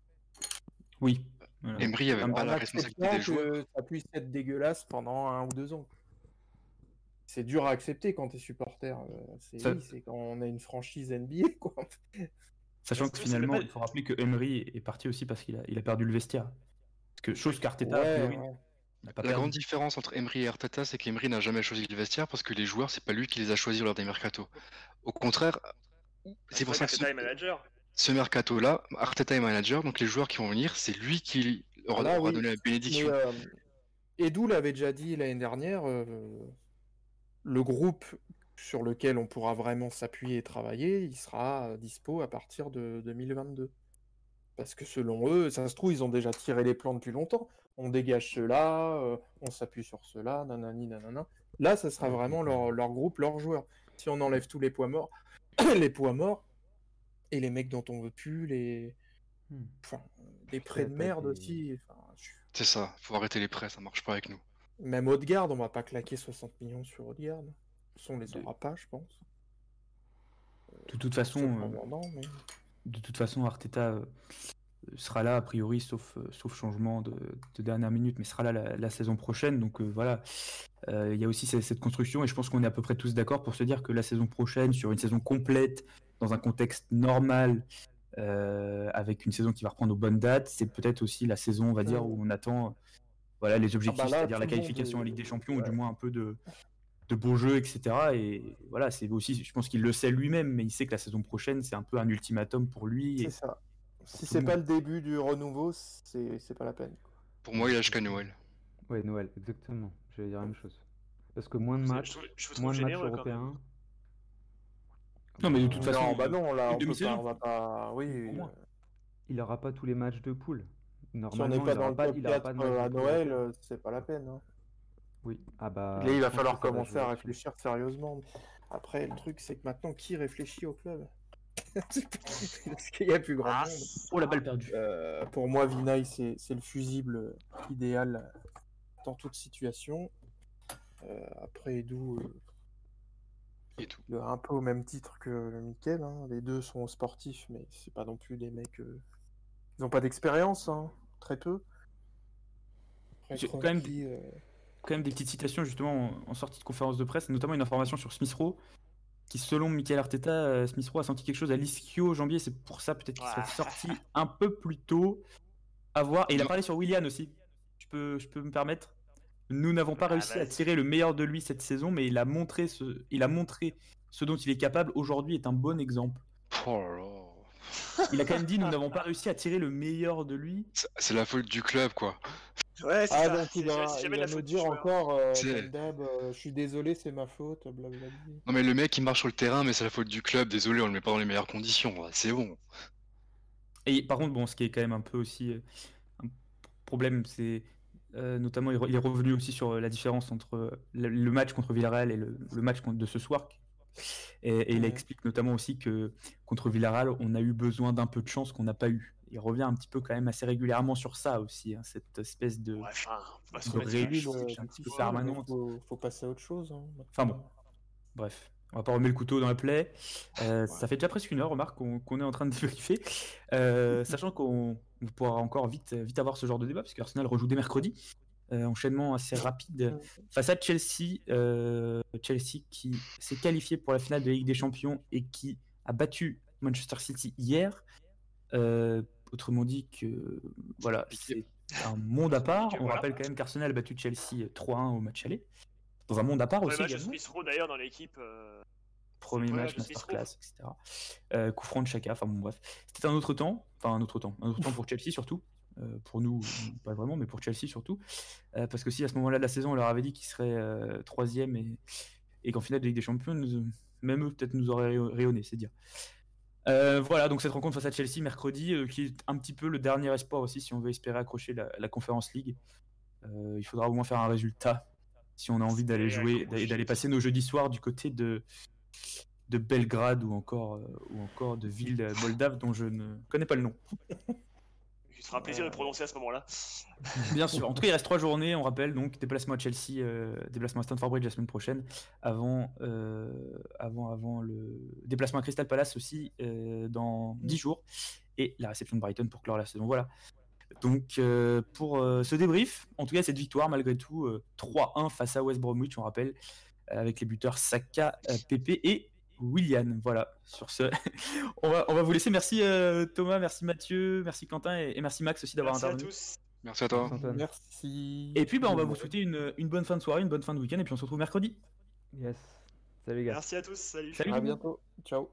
[SPEAKER 1] Oui. voilà.
[SPEAKER 3] Emery avait pas la responsabilité des joueurs.
[SPEAKER 5] que ça puisse être dégueulasse pendant un ou deux ans. C'est dur à accepter quand tu es supporter. C'est
[SPEAKER 1] Ça-
[SPEAKER 5] oui, c'est quand on a une franchise NBA, quoi.
[SPEAKER 1] Sachant que finalement, il faut rappeler que Emery est parti aussi parce qu'il a, il a perdu le vestiaire. Parce que chose qu'Arteta, a
[SPEAKER 5] Ouais,
[SPEAKER 1] priori,
[SPEAKER 5] ouais.
[SPEAKER 1] n'a pas
[SPEAKER 3] La
[SPEAKER 1] perdu.
[SPEAKER 3] grande différence entre Emery et Arteta, c'est qu'Emery n'a jamais choisi le vestiaire parce que les joueurs, c'est pas lui qui les a choisis lors des mercato. Au contraire, c'est pour ça que ce, mercato-là, Arteta est manager, donc les joueurs qui vont venir, c'est lui qui leur
[SPEAKER 5] Là,
[SPEAKER 3] aura
[SPEAKER 5] oui.
[SPEAKER 3] donné la
[SPEAKER 5] Mais
[SPEAKER 3] bénédiction.
[SPEAKER 5] euh, Edu l'avait déjà dit l'année dernière, euh, le groupe sur lequel on pourra vraiment s'appuyer et travailler, il sera dispo à partir de 2022. Parce que selon eux, ça se trouve, ils ont déjà tiré les plans depuis longtemps. On dégage ceux-là, euh, on s'appuie sur ceux-là, nanani, nanana. Là, ça sera vraiment leur, leur groupe, leurs joueurs. Si on enlève tous les poids morts, les poids morts, et les mecs dont on veut plus, les,
[SPEAKER 4] Hmm.
[SPEAKER 5] enfin, les prêts de merde
[SPEAKER 4] des-
[SPEAKER 5] aussi. enfin, je-
[SPEAKER 3] C'est ça, faut arrêter les prêts, ça marche pas avec nous.
[SPEAKER 5] Même Haute-Garde, on va pas claquer 60 millions sur Haute-Garde. On les aura pas, je pense.
[SPEAKER 1] De toute façon, euh,
[SPEAKER 5] mais...
[SPEAKER 1] de toute façon, Arteta euh, sera là a priori, sauf, euh, sauf changement de, de dernière minute, mais sera là la, la saison prochaine. Donc euh, voilà, Euh, il y a aussi cette, cette construction et je pense qu'on est à peu près tous d'accord pour se dire que la saison prochaine, sur une saison complète, dans un contexte normal, euh, avec une saison qui va reprendre aux bonnes dates, c'est peut-être aussi la saison, on va dire, où on attend voilà, les objectifs,
[SPEAKER 5] bah là,
[SPEAKER 1] c'est-à-dire la qualification en
[SPEAKER 5] euh,
[SPEAKER 1] Ligue des Champions, ou du moins un peu de, de beaux jeux, etc. Et voilà, c'est aussi, je pense qu'il le sait lui-même, mais il sait que la saison prochaine, c'est un peu un ultimatum pour lui.
[SPEAKER 5] C'est ça. Si c'est pas le début du renouveau, c'est c'est pas la peine.
[SPEAKER 3] Pour moi, il a jusqu'à Noël.
[SPEAKER 4] Ouais, Noël, exactement. J'allais dire la même chose. Parce que moins de
[SPEAKER 2] Je
[SPEAKER 4] matchs,
[SPEAKER 2] je
[SPEAKER 4] moins de matchs européens.
[SPEAKER 1] Non, mais de toute façon,
[SPEAKER 5] non, bah non, là, on, peut pas, on va pas... Oui,
[SPEAKER 1] Au moins.
[SPEAKER 5] euh,
[SPEAKER 4] il aura pas tous les matchs de poule.
[SPEAKER 5] si on
[SPEAKER 4] Normalement,
[SPEAKER 5] n'est pas
[SPEAKER 4] il
[SPEAKER 5] dans le
[SPEAKER 4] pas,
[SPEAKER 5] top
[SPEAKER 4] il aura
[SPEAKER 5] 4
[SPEAKER 4] pas de
[SPEAKER 5] euh, à Noël, euh, c'est pas la peine.
[SPEAKER 4] Oui, ah bah.
[SPEAKER 5] Là, il va falloir
[SPEAKER 4] va
[SPEAKER 5] commencer à réfléchir sérieusement. Après, le truc, c'est que maintenant, qui réfléchit au club? Parce qu'il n'y a plus grand
[SPEAKER 2] Ah,
[SPEAKER 5] monde.
[SPEAKER 1] Oh la balle perdue.
[SPEAKER 5] Euh, pour moi, Vinay, c'est c'est le fusible idéal dans toute situation. Euh, après, Edu, euh,
[SPEAKER 3] Et tout.
[SPEAKER 5] un peu au même titre que Mikel. hein. Les deux sont sportifs, mais c'est pas non plus des mecs. euh, Ils n'ont pas d'expérience, hein, très peu. Après,
[SPEAKER 1] J'ai quand même-
[SPEAKER 5] euh,
[SPEAKER 1] quand même des petites citations justement en, en sortie de conférence de presse, notamment une information sur Smith Rowe, qui selon Michael Arteta, euh, Smith Rowe a senti quelque chose à l'ischio-jambier, c'est pour ça peut-être qu'il serait sorti un peu plus tôt. À voir. Et il a parlé sur Willian aussi. Je peux, je peux me permettre. Nous n'avons pas
[SPEAKER 2] Ah,
[SPEAKER 1] réussi à
[SPEAKER 2] vas-y.
[SPEAKER 1] tirer le meilleur de lui cette saison, mais il a montré ce, il a montré ce dont il est capable. Aujourd'hui est un bon exemple.
[SPEAKER 3] Oh.
[SPEAKER 1] Il a quand même dit nous n'avons pas réussi à tirer le meilleur de lui.
[SPEAKER 3] C'est la faute du club, quoi.
[SPEAKER 2] Ouais, c'est
[SPEAKER 5] Ah,
[SPEAKER 2] ça.
[SPEAKER 5] donc il va, il nous dire encore, euh,
[SPEAKER 3] C'est-
[SPEAKER 5] comme d'hab, euh, je suis désolé, c'est ma faute, blablabla.
[SPEAKER 3] Non, mais le mec, il marche sur le terrain, mais c'est la faute du club. Désolé, on le met pas dans les meilleures conditions. C'est bon.
[SPEAKER 1] Et par contre, bon, ce qui est quand même un peu aussi euh, un problème, c'est euh, notamment il, est revenu aussi sur la différence entre le, match contre Villarreal et le, le match contre- de ce soir. Et, et il explique notamment aussi que contre Villarreal, on a eu besoin d'un peu de chance qu'on n'a pas eu. Il revient un petit peu quand même assez régulièrement sur ça aussi, hein, cette espèce de.
[SPEAKER 2] Ouais, enfin,
[SPEAKER 1] de réélu, un petit peu
[SPEAKER 5] faut-
[SPEAKER 1] permanente.
[SPEAKER 5] Faut, faut passer à autre chose. hein,
[SPEAKER 1] Enfin bon. Bref, on va pas remettre le couteau dans la plaie. Euh, Ça fait déjà presque une heure, remarque, qu'on est en train de débriefer. Euh, sachant qu'on on pourra encore vite, vite avoir ce genre de débat, puisque Arsenal rejoue dès mercredi. Euh, enchaînement assez rapide face à Chelsea. euh, Chelsea qui s'est qualifié pour la finale de la Ligue des Champions et qui a battu Manchester City hier. Euh, autrement dit que voilà, c'est un monde à part. On rappelle quand même qu'Arsenal a battu Chelsea 3-1 au match aller. Dans un monde à part aussi.
[SPEAKER 2] Match d'ailleurs dans l'équipe.
[SPEAKER 1] Premier match, masterclass, etc. Euh, coup franc de Chaka, enfin bon bref. C'était un autre temps, enfin un autre temps, un autre temps pour Chelsea surtout. Euh, pour nous, pas vraiment, mais pour Chelsea surtout. Euh, parce que si à ce moment-là de la saison, on leur avait dit qu'ils seraient euh, troisième et, et qu'en finale de Ligue des Champions, même eux peut-être nous auraient rayonné, c'est dire. Voilà, donc cette rencontre face à Chelsea mercredi, qui est un petit peu le dernier espoir aussi si on veut espérer accrocher la, la Conference League. il faudra au moins faire un résultat si on a envie d'aller jouer, d'aller passer nos jeudis soirs du côté de, de Belgrade ou encore, ou encore de villes moldaves dont je ne connais pas le nom.
[SPEAKER 2] Ce sera un plaisir de prononcer à ce moment-là.
[SPEAKER 1] Bien sûr. En tout cas, il reste trois journées, on rappelle. Donc, déplacement à Chelsea, euh, déplacement à Stanford Bridge la semaine prochaine, avant, euh, avant, avant le déplacement à Crystal Palace aussi euh, dans dix jours, et la réception de Brighton pour clore la saison. Voilà. Donc, pour ce débrief, en tout cas, cette victoire, malgré tout, 3-1 face à West Bromwich, on rappelle, avec les buteurs Saka, Pepe et William. Voilà, sur ce, on, va, on va vous laisser. Merci euh, Thomas, merci Mathieu, merci Quentin et, merci Max aussi d'avoir intervenu.
[SPEAKER 2] Merci à tous.
[SPEAKER 3] Merci à toi.
[SPEAKER 5] Merci.
[SPEAKER 1] Et puis bah, on va vous souhaiter une, une, bonne fin de soirée, une bonne fin de week-end et puis on se retrouve mercredi.
[SPEAKER 4] Yes. Salut gars.
[SPEAKER 2] Merci à tous. Salut.
[SPEAKER 1] Salut.
[SPEAKER 5] À bientôt. Ciao.